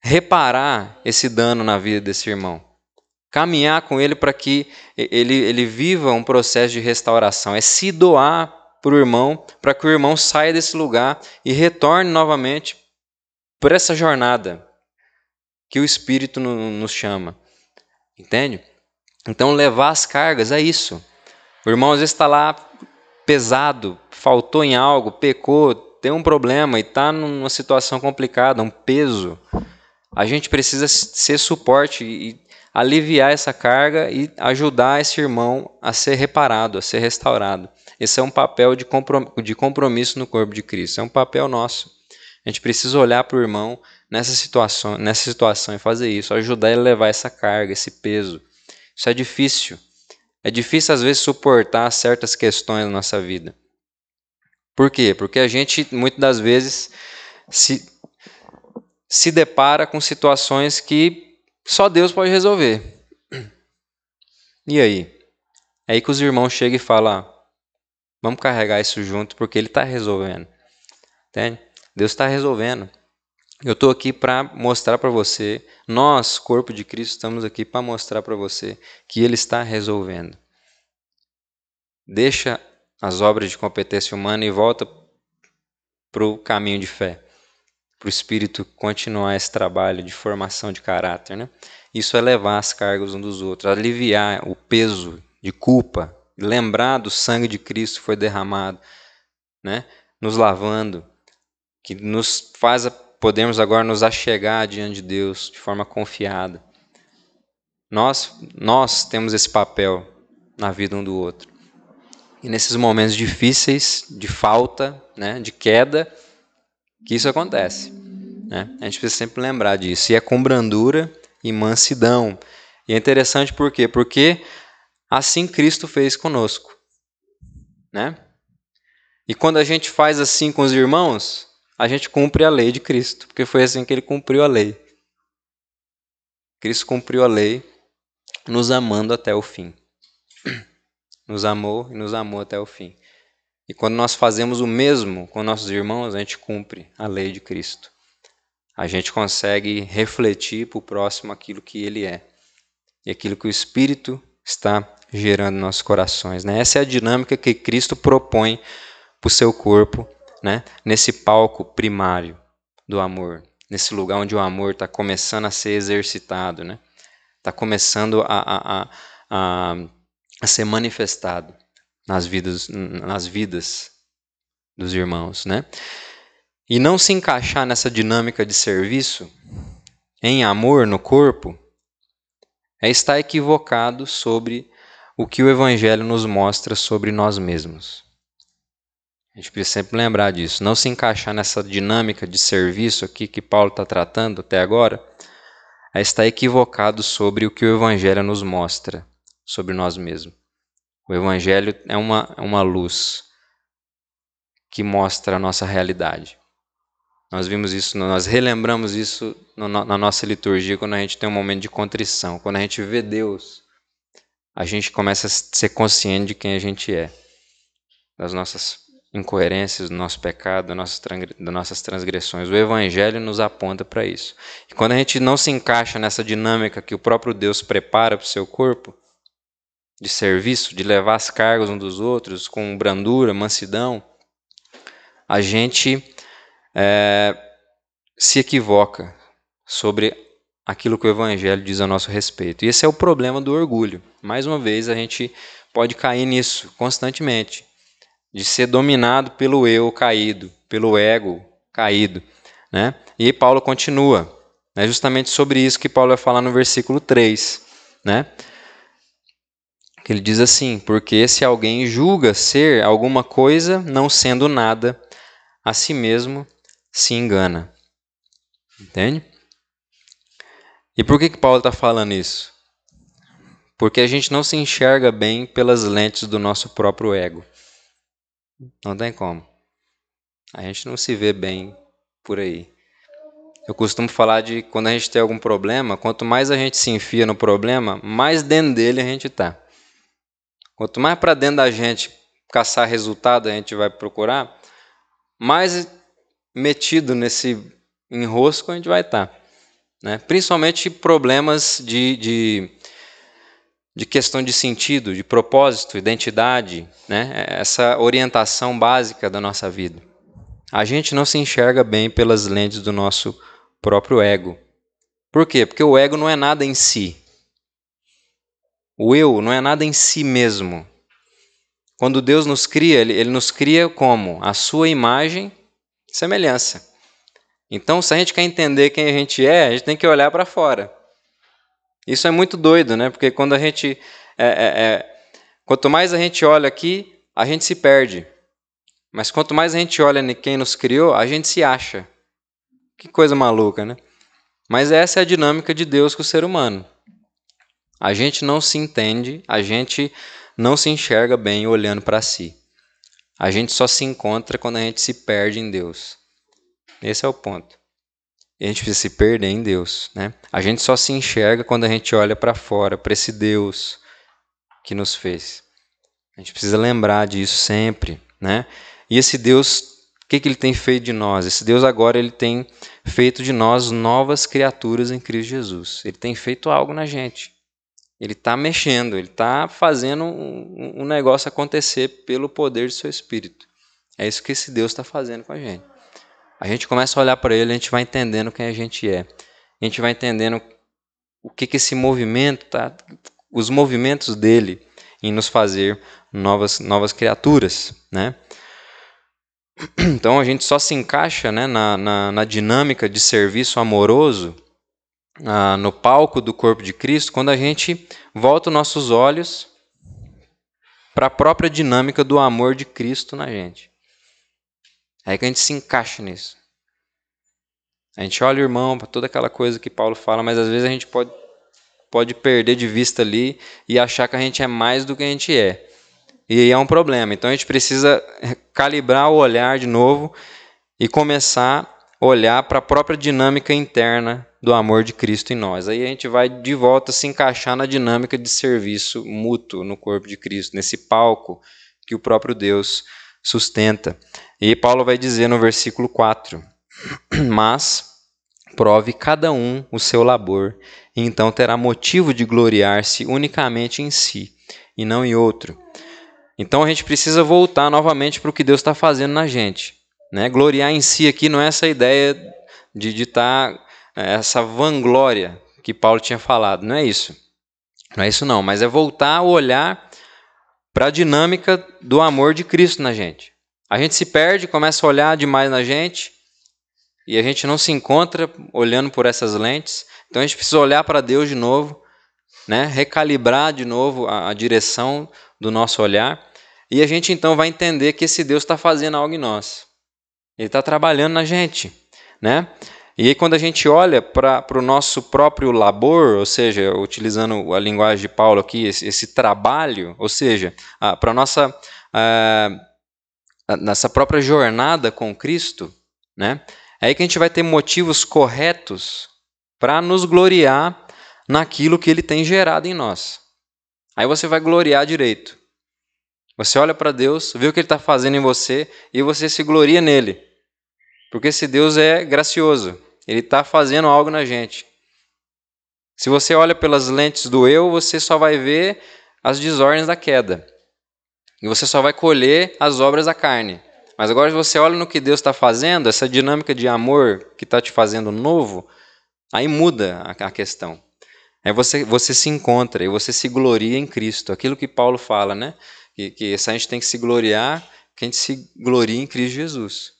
reparar esse dano na vida desse irmão. Caminhar com ele para que ele, ele viva um processo de restauração. É se doar para o irmão, para que o irmão saia desse lugar e retorne novamente por essa jornada que o Espírito nos chama. Entende? Então, levar as cargas é isso. O irmão às vezes está lá pesado, faltou em algo, pecou, tem um problema e está numa situação complicada, um peso, a gente precisa ser suporte e aliviar essa carga e ajudar esse irmão a ser reparado, a ser restaurado. Esse é um papel de compromisso no corpo de Cristo, é um papel nosso. A gente precisa olhar para o irmão nessa situação, nessa situação e fazer isso, ajudar ele a levar essa carga, esse peso. Isso é difícil. É difícil às vezes suportar certas questões na nossa vida. Por quê? Porque a gente, muitas das vezes, se, se depara com situações que só Deus pode resolver. E aí? É aí que os irmãos chegam e falam: vamos carregar isso junto, porque Ele está resolvendo. Entende? Deus está resolvendo. Eu estou aqui para mostrar para você, nós, corpo de Cristo, estamos aqui para mostrar para você que Ele está resolvendo. Deixa as obras de competência humana e volta para o caminho de fé, para o Espírito continuar esse trabalho de formação de caráter. Né? Isso é levar as cargas uns dos outros, aliviar o peso de culpa, lembrar do sangue de Cristo que foi derramado, né? nos lavando, que nos faz podemos agora nos achegar diante de Deus de forma confiada. Nós, nós temos esse papel na vida um do outro. E nesses momentos difíceis, de falta, né, de queda, que isso acontece. Né? A gente precisa sempre lembrar disso. E é com brandura e mansidão. E é interessante por quê? Porque assim Cristo fez conosco. Né? E quando a gente faz assim com os irmãos, a gente cumpre a lei de Cristo, porque foi assim que ele cumpriu a lei. Cristo cumpriu a lei, nos amando até o fim nos amou e nos amou até o fim. E quando nós fazemos o mesmo com nossos irmãos, a gente cumpre a lei de Cristo. A gente consegue refletir para o próximo aquilo que ele é e aquilo que o Espírito está gerando em nossos corações. Né? Essa é a dinâmica que Cristo propõe para o seu corpo, né? nesse palco primário do amor, nesse lugar onde o amor está começando a ser exercitado, está né? começando a, a, a, a a ser manifestado nas vidas, nas vidas dos irmãos, né? E não se encaixar nessa dinâmica de serviço em amor no corpo é estar equivocado sobre o que o evangelho nos mostra sobre nós mesmos. A gente precisa sempre lembrar disso. Não se encaixar nessa dinâmica de serviço aqui que Paulo está tratando até agora, é estar equivocado sobre o que o Evangelho nos mostra sobre nós mesmos. O Evangelho é uma, é uma luz que mostra a nossa realidade. Nós vimos isso, nós relembramos isso na nossa liturgia quando a gente tem um momento de contrição. Quando a gente vê Deus, a gente começa a ser consciente de quem a gente é, das nossas incoerências, do nosso pecado, das nossas, transgressões. O Evangelho nos aponta para isso. E quando a gente não se encaixa nessa dinâmica que o próprio Deus prepara para o seu corpo, de serviço, de levar as cargas um dos outros com brandura, mansidão, a gente é, se equivoca sobre aquilo que o Evangelho diz a nosso respeito. E esse é o problema do orgulho. Mais uma vez, a gente pode cair nisso constantemente, de ser dominado pelo eu caído, pelo ego caído. Né? E Paulo continua. É justamente sobre isso que Paulo vai falar no versículo 3. Né? Que ele diz assim: Porque se alguém julga ser alguma coisa, não sendo nada, a si mesmo se engana. Entende? E por que, que Paulo está falando isso? Porque a gente não se enxerga bem pelas lentes do nosso próprio ego. Não tem como. A gente não se vê bem por aí. Eu costumo falar de quando a gente tem algum problema, quanto mais a gente se enfia no problema, mais dentro dele a gente está. Quanto mais para dentro da gente caçar resultado a gente vai procurar, mais metido nesse enrosco a gente vai estar. Tá, né? Principalmente problemas de, de, de, questão de sentido, de propósito, identidade, né? essa orientação básica da nossa vida. A gente não se enxerga bem pelas lentes do nosso próprio ego. Por quê? Porque o ego não é nada em si. O eu não é nada em si mesmo. Quando Deus nos cria, Ele, ele nos cria como? A sua imagem e semelhança. Então, se a gente quer entender quem a gente é, a gente tem que olhar para fora. Isso é muito doido, né? Porque quando a gente. É, é, é, quanto mais a gente olha aqui, a gente se perde. Mas quanto mais a gente olha em quem nos criou, a gente se acha. Que coisa maluca, né? Mas essa é a dinâmica de Deus com o ser humano. A gente não se entende, a gente não se enxerga bem olhando para si. A gente só se encontra quando a gente se perde em Deus. Esse é o ponto. a gente precisa se perder em Deus, né? A gente só se enxerga quando a gente olha para fora, para esse Deus que nos fez. A gente precisa lembrar disso sempre, né? E esse Deus que, que ele tem feito de nós? Esse Deus agora ele tem feito de nós novas criaturas em Cristo Jesus. Ele tem feito algo na gente. Ele está mexendo, ele está fazendo um, um, negócio acontecer pelo poder do seu Espírito. É isso que esse Deus está fazendo com a gente. A gente começa a olhar para ele, a gente vai entendendo quem a gente é. A gente vai entendendo o que, que esse movimento tá, os movimentos dele em nos fazer novas novas criaturas, né? Então a gente só se encaixa né, na, na, na dinâmica de serviço amoroso, ah, no palco do corpo de Cristo, quando a gente volta os nossos olhos para a própria dinâmica do amor de Cristo na gente. É que a gente se encaixa nisso. A gente olha o irmão para toda aquela coisa que Paulo fala, mas às vezes a gente pode, pode perder de vista ali e achar que a gente é mais do que a gente é. E aí é um problema. Então a gente precisa calibrar o olhar de novo e começar a olhar para a própria dinâmica interna do amor de Cristo em nós. Aí a gente vai de volta se encaixar na dinâmica de serviço mútuo no corpo de Cristo, nesse palco que o próprio Deus sustenta. E Paulo vai dizer no versículo 4: Mas prove cada um o seu labor, e então terá motivo de gloriar-se unicamente em si e não em outro então a gente precisa voltar novamente para o que Deus está fazendo na gente. Né? Gloriar em si aqui não é essa ideia de estar, tá, é, essa vanglória que Paulo tinha falado, não é isso. Não é isso não, mas é voltar a olhar para a dinâmica do amor de Cristo na gente. A gente se perde, começa a olhar demais na gente e a gente não se encontra olhando por essas lentes. Então a gente precisa olhar para Deus de novo, né? recalibrar de novo a, a direção do nosso olhar e a gente então vai entender que esse Deus está fazendo algo em nós. Ele está trabalhando na gente, né? E aí quando a gente olha para o nosso próprio labor, ou seja, utilizando a linguagem de Paulo aqui, esse, esse trabalho, ou seja, para a nossa nessa própria jornada com Cristo, né? É aí que a gente vai ter motivos corretos para nos gloriar naquilo que Ele tem gerado em nós. Aí você vai gloriar direito. Você olha para Deus, vê o que Ele está fazendo em você e você se gloria nele. Porque esse Deus é gracioso, Ele está fazendo algo na gente. Se você olha pelas lentes do eu, você só vai ver as desordens da queda. E você só vai colher as obras da carne. Mas agora, se você olha no que Deus está fazendo, essa dinâmica de amor que está te fazendo novo, aí muda a questão. É você, você se encontra e você se gloria em Cristo. Aquilo que Paulo fala, né? Que, que a gente tem que se gloriar, que a gente se gloria em Cristo Jesus.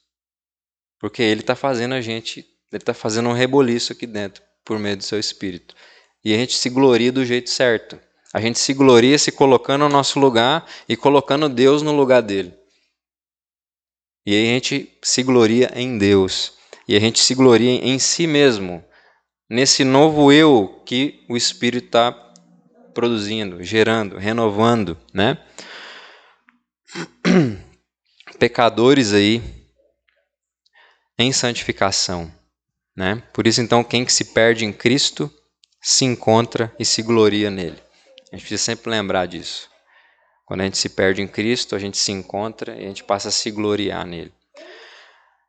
Porque Ele está fazendo a gente, Ele está fazendo um reboliço aqui dentro, por meio do seu Espírito. E a gente se gloria do jeito certo. A gente se gloria se colocando no nosso lugar e colocando Deus no lugar dele. E aí a gente se gloria em Deus. E a gente se gloria em si mesmo, nesse novo eu que o Espírito está produzindo, gerando, renovando, né? Pecadores aí em santificação, né? Por isso então quem que se perde em Cristo se encontra e se gloria nele. A gente precisa sempre lembrar disso. Quando a gente se perde em Cristo, a gente se encontra e a gente passa a se gloriar nele.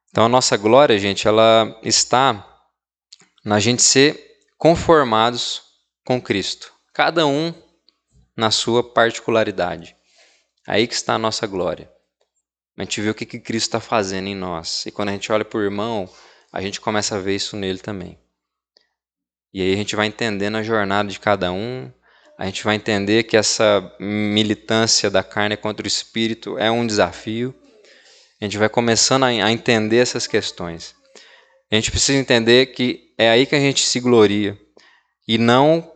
Então a nossa glória, gente, ela está na gente ser conformados com Cristo, cada um na sua particularidade. Aí que está a nossa glória. A gente vê o que, que Cristo está fazendo em nós. E quando a gente olha para o irmão, a gente começa a ver isso nele também. E aí a gente vai entendendo a jornada de cada um, a gente vai entender que essa militância da carne contra o espírito é um desafio. A gente vai começando a entender essas questões. A gente precisa entender que é aí que a gente se gloria e não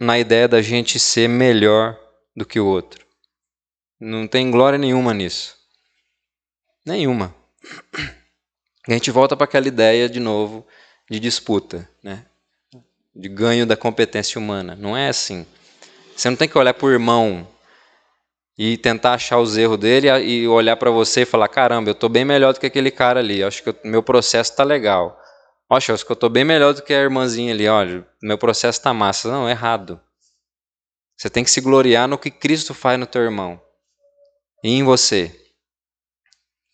na ideia da gente ser melhor do que o outro. Não tem glória nenhuma nisso. Nenhuma. A gente volta para aquela ideia de novo de disputa, né? de ganho da competência humana. Não é assim. Você não tem que olhar para o irmão e tentar achar os erros dele e olhar para você e falar: caramba, eu estou bem melhor do que aquele cara ali. Acho que o meu processo está legal. Oxe, acho que eu estou bem melhor do que a irmãzinha ali. Olha, meu processo está massa. Não, é errado. Você tem que se gloriar no que Cristo faz no teu irmão e em você.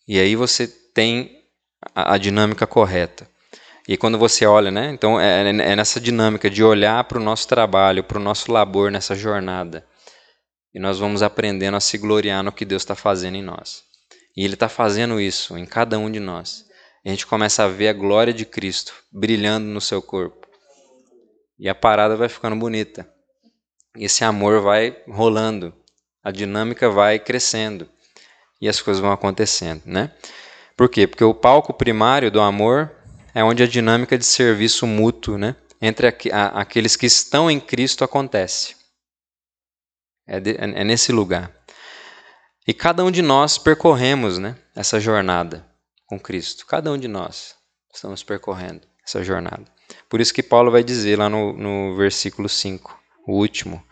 E aí você tem a, a dinâmica correta. E quando você olha, né? Então é, é nessa dinâmica de olhar para o nosso trabalho, para o nosso labor nessa jornada. E nós vamos aprendendo a se gloriar no que Deus está fazendo em nós. E Ele está fazendo isso em cada um de nós. E a gente começa a ver a glória de Cristo brilhando no seu corpo. E a parada vai ficando bonita. E esse amor vai rolando. A dinâmica vai crescendo. E as coisas vão acontecendo, né? Por quê? Porque o palco primário do amor é onde a dinâmica de serviço mútuo né, entre aqueles que estão em Cristo acontece. É, de, é, é, nesse lugar. E cada um de nós percorremos né, essa jornada com Cristo. Cada um de nós estamos percorrendo essa jornada. Por isso que Paulo vai dizer lá no, no versículo 5, o último,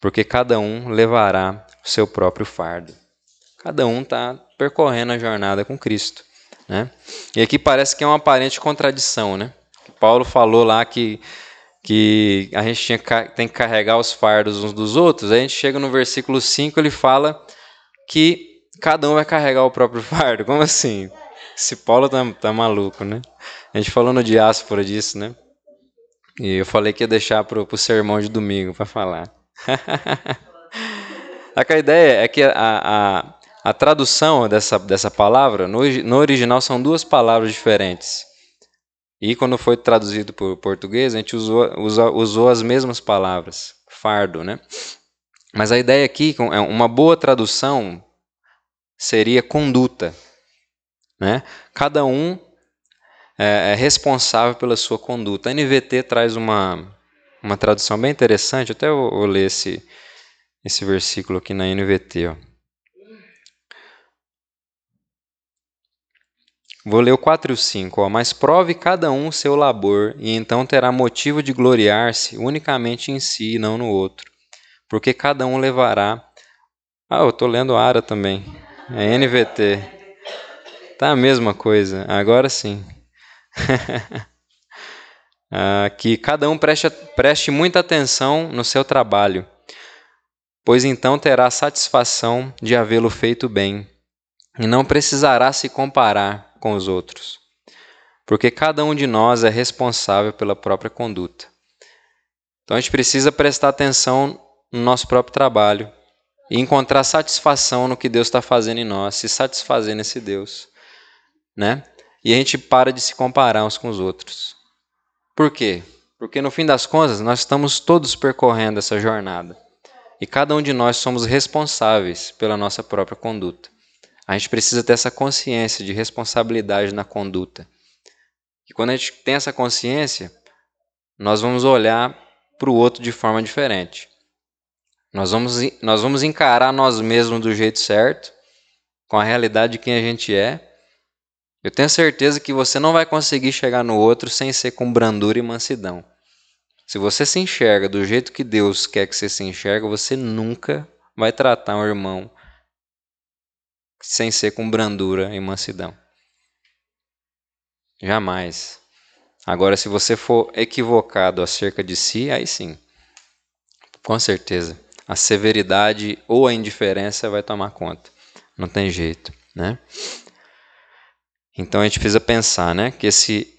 porque cada um levará o seu próprio fardo. Cada um está percorrendo a jornada com Cristo. Né? E aqui parece que é uma aparente contradição. Né? Paulo falou lá que, que a gente tinha, tem que carregar os fardos uns dos outros. Aí a gente chega no versículo 5, ele fala que cada um vai carregar o próprio fardo. Como assim? Esse Paulo tá, tá maluco, né? A gente falou no diáspora disso, né? E eu falei que ia deixar para o sermão de domingo para falar. a ideia é que a, a, a tradução dessa, dessa palavra, no, no original, são duas palavras diferentes. E quando foi traduzido para o português, a gente usou, usou, as mesmas palavras, fardo, né? Mas a ideia aqui, é uma boa tradução seria conduta. Né? Cada um é, é responsável pela sua conduta. A NVT traz uma, uma tradução bem interessante, até eu vou ler esse, esse versículo aqui na NVT. Ó. Vou ler o 4 e o 5. Ó. Mas prove cada um o seu labor, e então terá motivo de gloriar-se unicamente em si e não no outro. Porque cada um levará. Ah, eu estou lendo Ara também. É NVT. Tá a mesma coisa. Agora sim. ah, que cada um preste, preste muita atenção no seu trabalho, pois então terá satisfação de havê-lo feito bem, e não precisará se comparar com os outros, porque cada um de nós é responsável pela própria conduta. Então a gente precisa prestar atenção no nosso próprio trabalho e encontrar satisfação no que Deus está fazendo em nós, se satisfazer nesse Deus, né? E a gente para de se comparar uns com os outros. Por quê? Porque no fim das contas, nós estamos todos percorrendo essa jornada. E cada um de nós somos responsáveis pela nossa própria conduta. A gente precisa ter essa consciência de responsabilidade na conduta. E quando a gente tem essa consciência, nós vamos olhar para o outro de forma diferente. Nós vamos, nós vamos encarar nós mesmos do jeito certo, com a realidade de quem a gente é. Eu tenho certeza que você não vai conseguir chegar no outro sem ser com brandura e mansidão. Se você se enxerga do jeito que Deus quer que você se enxerga, você nunca vai tratar um irmão sem ser com brandura e mansidão. Jamais. Agora, se você for equivocado acerca de si, aí sim. Com certeza. A severidade ou a indiferença vai tomar conta. Não tem jeito, né? Então a gente precisa pensar, né, que esse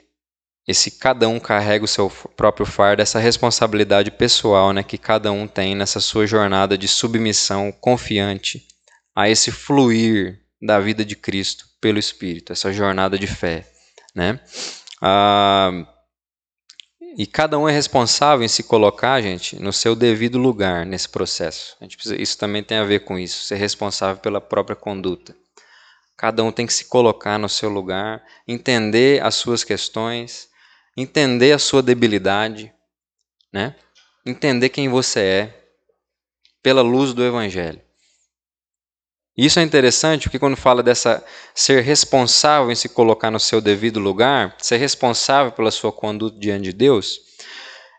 esse cada um carrega o seu próprio fardo, essa responsabilidade pessoal, né, que cada um tem nessa sua jornada de submissão confiante a esse fluir da vida de Cristo pelo Espírito, essa jornada de fé, né? Ah, e cada um é responsável em se colocar, gente, no seu devido lugar nesse processo. Precisa, isso também tem a ver com isso, ser responsável pela própria conduta. Cada um tem que se colocar no seu lugar, entender as suas questões, entender a sua debilidade, né? entender quem você é, pela luz do Evangelho. Isso é interessante porque quando fala dessa ser responsável em se colocar no seu devido lugar, ser responsável pela sua conduta diante de Deus,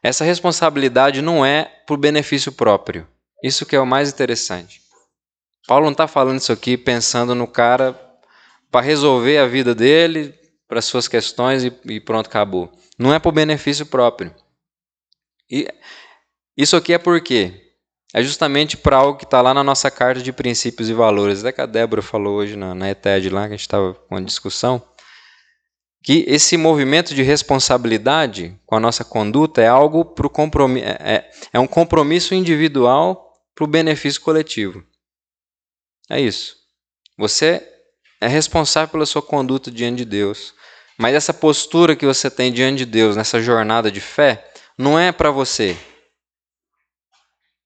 essa responsabilidade não é por benefício próprio. Isso que é o mais interessante. Paulo não está falando isso aqui pensando no cara para resolver a vida dele, para suas questões e, e pronto, acabou. Não é por benefício próprio. E isso aqui é por quê? É justamente para algo que está lá na nossa carta de princípios e valores. Até que a Débora falou hoje na, na ETED lá, que a gente estava com uma discussão, que esse movimento de responsabilidade com a nossa conduta é algo para compromisso, é, é, é um compromisso individual para o benefício coletivo. É isso. Você é responsável pela sua conduta diante de Deus. Mas essa postura que você tem diante de Deus, nessa jornada de fé, não é para você,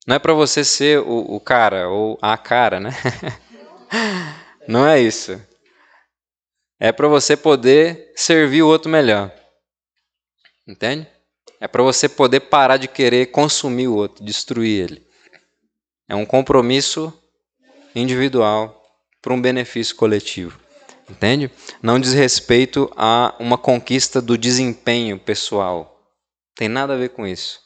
não é para você ser o, o cara ou a cara, né? Não é isso. É para você poder servir o outro melhor. Entende? É para você poder parar de querer consumir o outro, destruir ele. É um compromisso individual para um benefício coletivo. Entende? Não diz respeito a uma conquista do desempenho pessoal. Tem nada a ver com isso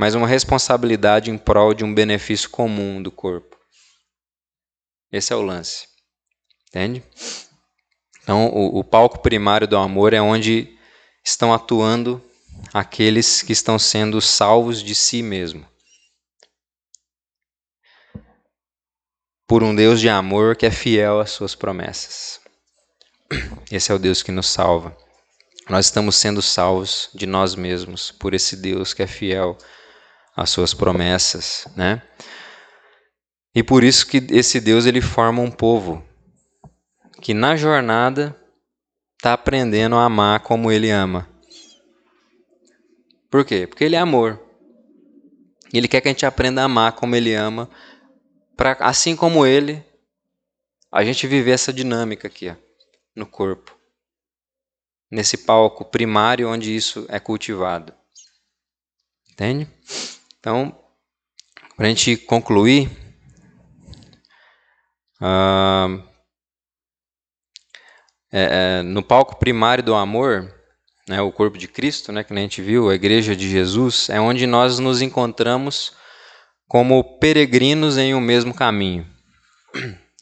mas uma responsabilidade em prol de um benefício comum do corpo. Esse é o lance. Entende? Então, o, o palco primário do amor é onde estão atuando aqueles que estão sendo salvos de si mesmo. Por um Deus de amor que é fiel às suas promessas. Esse é o Deus que nos salva. Nós estamos sendo salvos de nós mesmos por esse Deus que é fiel as suas promessas, né? E por isso que esse Deus ele forma um povo que na jornada está aprendendo a amar como ele ama. Por quê? Porque ele é amor. Ele quer que a gente aprenda a amar como ele ama, para assim como ele, a gente viver essa dinâmica aqui, ó, no corpo. Nesse palco primário onde isso é cultivado. Entende? Então, para a gente concluir, uh, é, no palco primário do amor, né, o corpo de Cristo, né, que a gente viu, a igreja de Jesus, é onde nós nos encontramos como peregrinos em um mesmo caminho.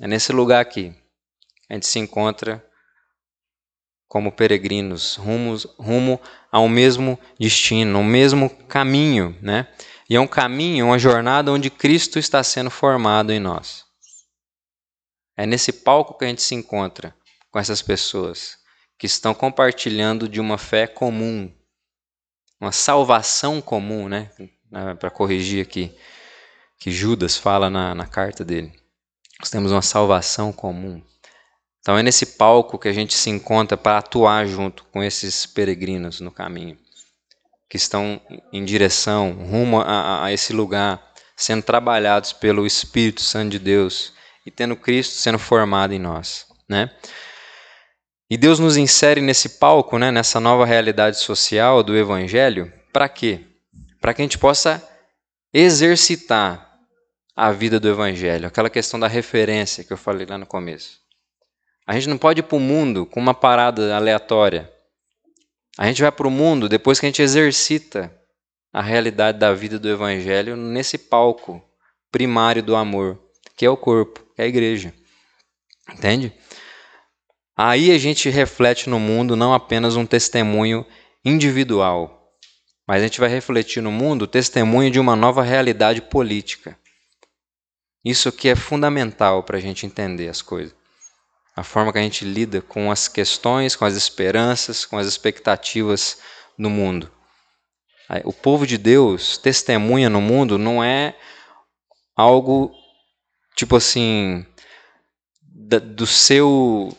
É nesse lugar aqui. A gente se encontra como peregrinos, rumo, rumo ao mesmo destino, ao mesmo caminho, né? E é um caminho, uma jornada onde Cristo está sendo formado em nós. É nesse palco que a gente se encontra com essas pessoas que estão compartilhando de uma fé comum, uma salvação comum, né? Para corrigir aqui, que Judas fala na, na carta dele. Nós temos uma salvação comum. Então é nesse palco que a gente se encontra para atuar junto com esses peregrinos no caminho. Que estão em direção, rumo a, a esse lugar, sendo trabalhados pelo Espírito Santo de Deus e tendo Cristo sendo formado em nós, né? E Deus nos insere nesse palco, né, nessa nova realidade social do Evangelho, para quê? Para que a gente possa exercitar a vida do Evangelho, aquela questão da referência que eu falei lá no começo. A gente não pode ir para o mundo com uma parada aleatória. A gente vai para o mundo depois que a gente exercita a realidade da vida do Evangelho nesse palco primário do amor, que é o corpo, que é a igreja. Entende? Aí a gente reflete no mundo não apenas um testemunho individual, mas a gente vai refletir no mundo o testemunho de uma nova realidade política. Isso aqui é fundamental para a gente entender as coisas. A forma que a gente lida com as questões, com as esperanças, com as expectativas no mundo. O povo de Deus testemunha no mundo não é algo tipo assim do seu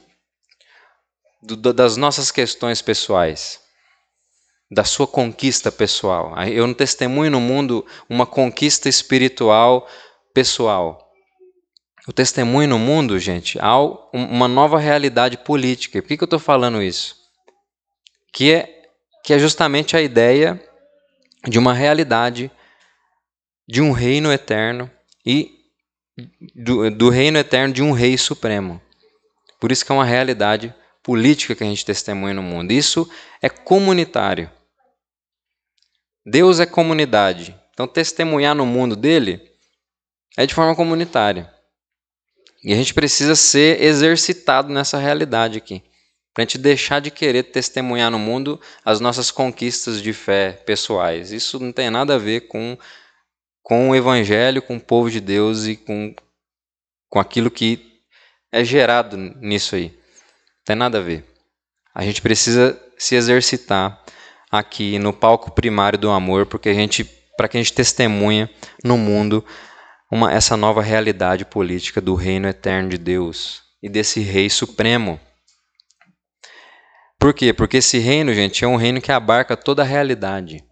do, das nossas questões pessoais, da sua conquista pessoal. Eu não testemunho no mundo uma conquista espiritual pessoal. O testemunho no mundo, gente, há uma nova realidade política. Por que, que eu estou falando isso? Que é, que é justamente a ideia de uma realidade de um reino eterno e do, do reino eterno de um rei supremo. Por isso que é uma realidade política que a gente testemunha no mundo. Isso é comunitário. Deus é comunidade. Então, testemunhar no mundo dele é de forma comunitária. E a gente precisa ser exercitado nessa realidade aqui. Para a gente deixar de querer testemunhar no mundo as nossas conquistas de fé pessoais. Isso não tem nada a ver com, com o Evangelho, com o povo de Deus e com, com aquilo que é gerado nisso aí tem nada a ver. A gente precisa se exercitar aqui no palco primário do amor, porque a gente, para que a gente testemunha no mundo uma, essa nova realidade política do reino eterno de Deus e desse rei supremo. Por quê? Porque esse reino, gente, é um reino que abarca toda a realidade.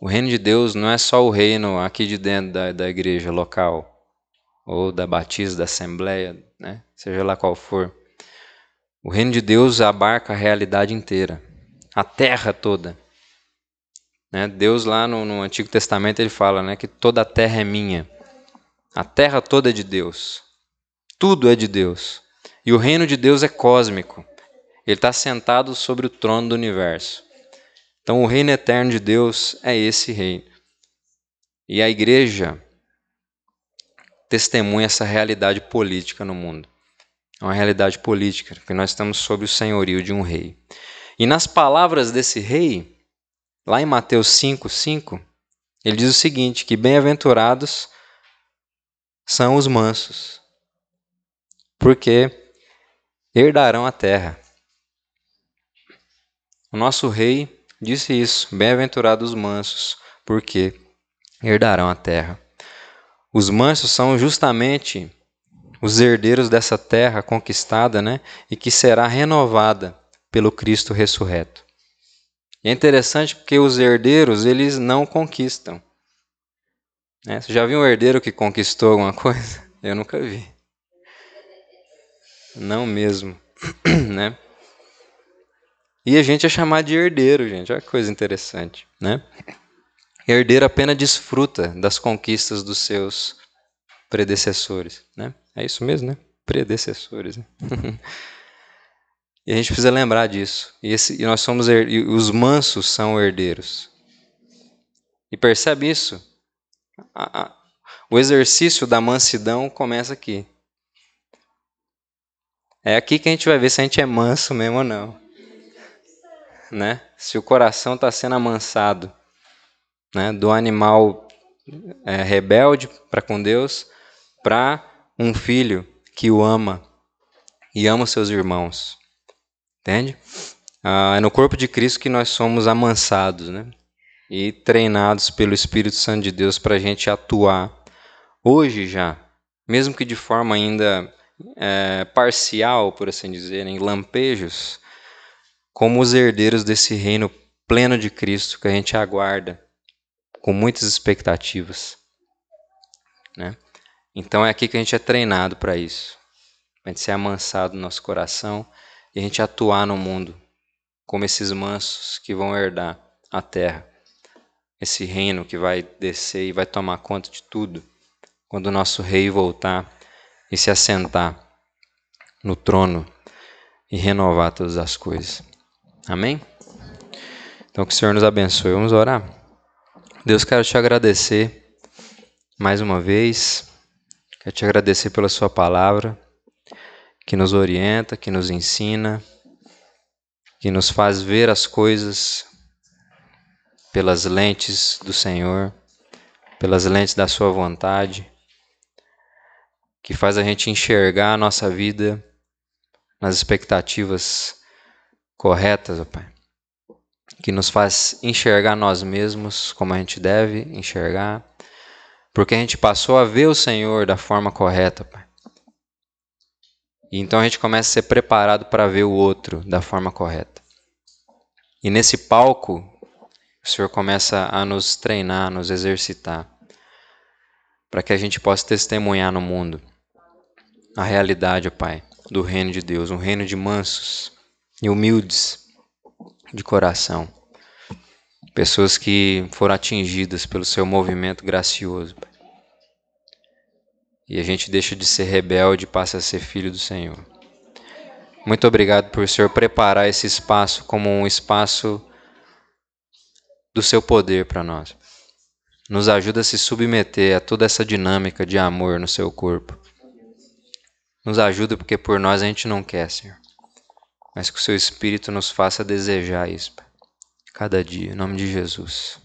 O reino de Deus não é só o reino aqui de dentro da, da igreja local, ou da batismo, da assembleia, né? seja lá qual for. O reino de Deus abarca a realidade inteira, a terra toda. Né? Deus lá no, no, Antigo Testamento ele fala né, que toda a terra é minha. A terra toda é de Deus. Tudo é de Deus. E o reino de Deus é cósmico. Ele está sentado sobre o trono do universo. Então o reino eterno de Deus é esse reino. E a igreja testemunha essa realidade política no mundo. É uma realidade política, que nós estamos sob o senhorio de um rei. E nas palavras desse rei, lá em Mateus 5, 5, ele diz o seguinte: que bem-aventurados são os mansos, porque herdarão a terra. O nosso rei disse isso: bem-aventurados os mansos, porque herdarão a terra. Os mansos são justamente os herdeiros dessa terra conquistada, né, e que será renovada pelo Cristo ressurreto. É interessante porque os herdeiros, eles não conquistam. Né? Você já viu um herdeiro que conquistou alguma coisa? Eu nunca vi. Não mesmo, né? E a gente é chamado de herdeiro, gente. Olha que coisa interessante, né? Herdeiro apenas desfruta das conquistas dos seus predecessores, né? É isso mesmo, né? Predecessores. Né? e a gente precisa lembrar disso. E, esse, e nós somos e os mansos são herdeiros. E percebe isso? A, a, o exercício da mansidão começa aqui. É aqui que a gente vai ver se a gente é manso mesmo ou não. Né? Se o coração está sendo amansado né? do animal é, rebelde para com Deus para um filho que o ama e ama os seus irmãos. Entende? Ah, é no corpo de Cristo que nós somos amansados, né? E treinados pelo Espírito Santo de Deus para a gente atuar hoje já, mesmo que de forma ainda é, parcial, por assim dizer, em lampejos, como os herdeiros desse reino pleno de Cristo que a gente aguarda com muitas expectativas. Né? Então é aqui que a gente é treinado para isso. A gente ser amansado no nosso coração e a gente atuar no mundo como esses mansos que vão herdar a terra. Esse reino que vai descer e vai tomar conta de tudo quando o nosso rei voltar e se assentar no trono e renovar todas as coisas. Amém? Então que o Senhor nos abençoe. Vamos orar. Deus, quero te agradecer mais uma vez. Quero te agradecer pela Sua palavra, que nos orienta, que nos ensina, que nos faz ver as coisas pelas lentes do Senhor, pelas lentes da Sua vontade, que faz a gente enxergar a nossa vida nas expectativas corretas, ó Pai. Que nos faz enxergar nós mesmos como a gente deve enxergar, porque a gente passou a ver o Senhor da forma correta, Pai. E então a gente começa a ser preparado para ver o outro da forma correta. E nesse palco, o Senhor começa a nos treinar, a nos exercitar, para que a gente possa testemunhar no mundo a realidade, ó Pai, do reino de Deus, um reino de mansos e humildes de coração. Pessoas que foram atingidas pelo seu movimento gracioso. Pai. E a gente deixa de ser rebelde e passa a ser filho do Senhor. Muito obrigado por o Senhor preparar esse espaço como um espaço do seu poder para nós. Nos ajuda a se submeter a toda essa dinâmica de amor no seu corpo. Nos ajuda porque por nós a gente não quer, Senhor. Mas que o seu Espírito nos faça desejar isso. Cada dia, em nome de Jesus.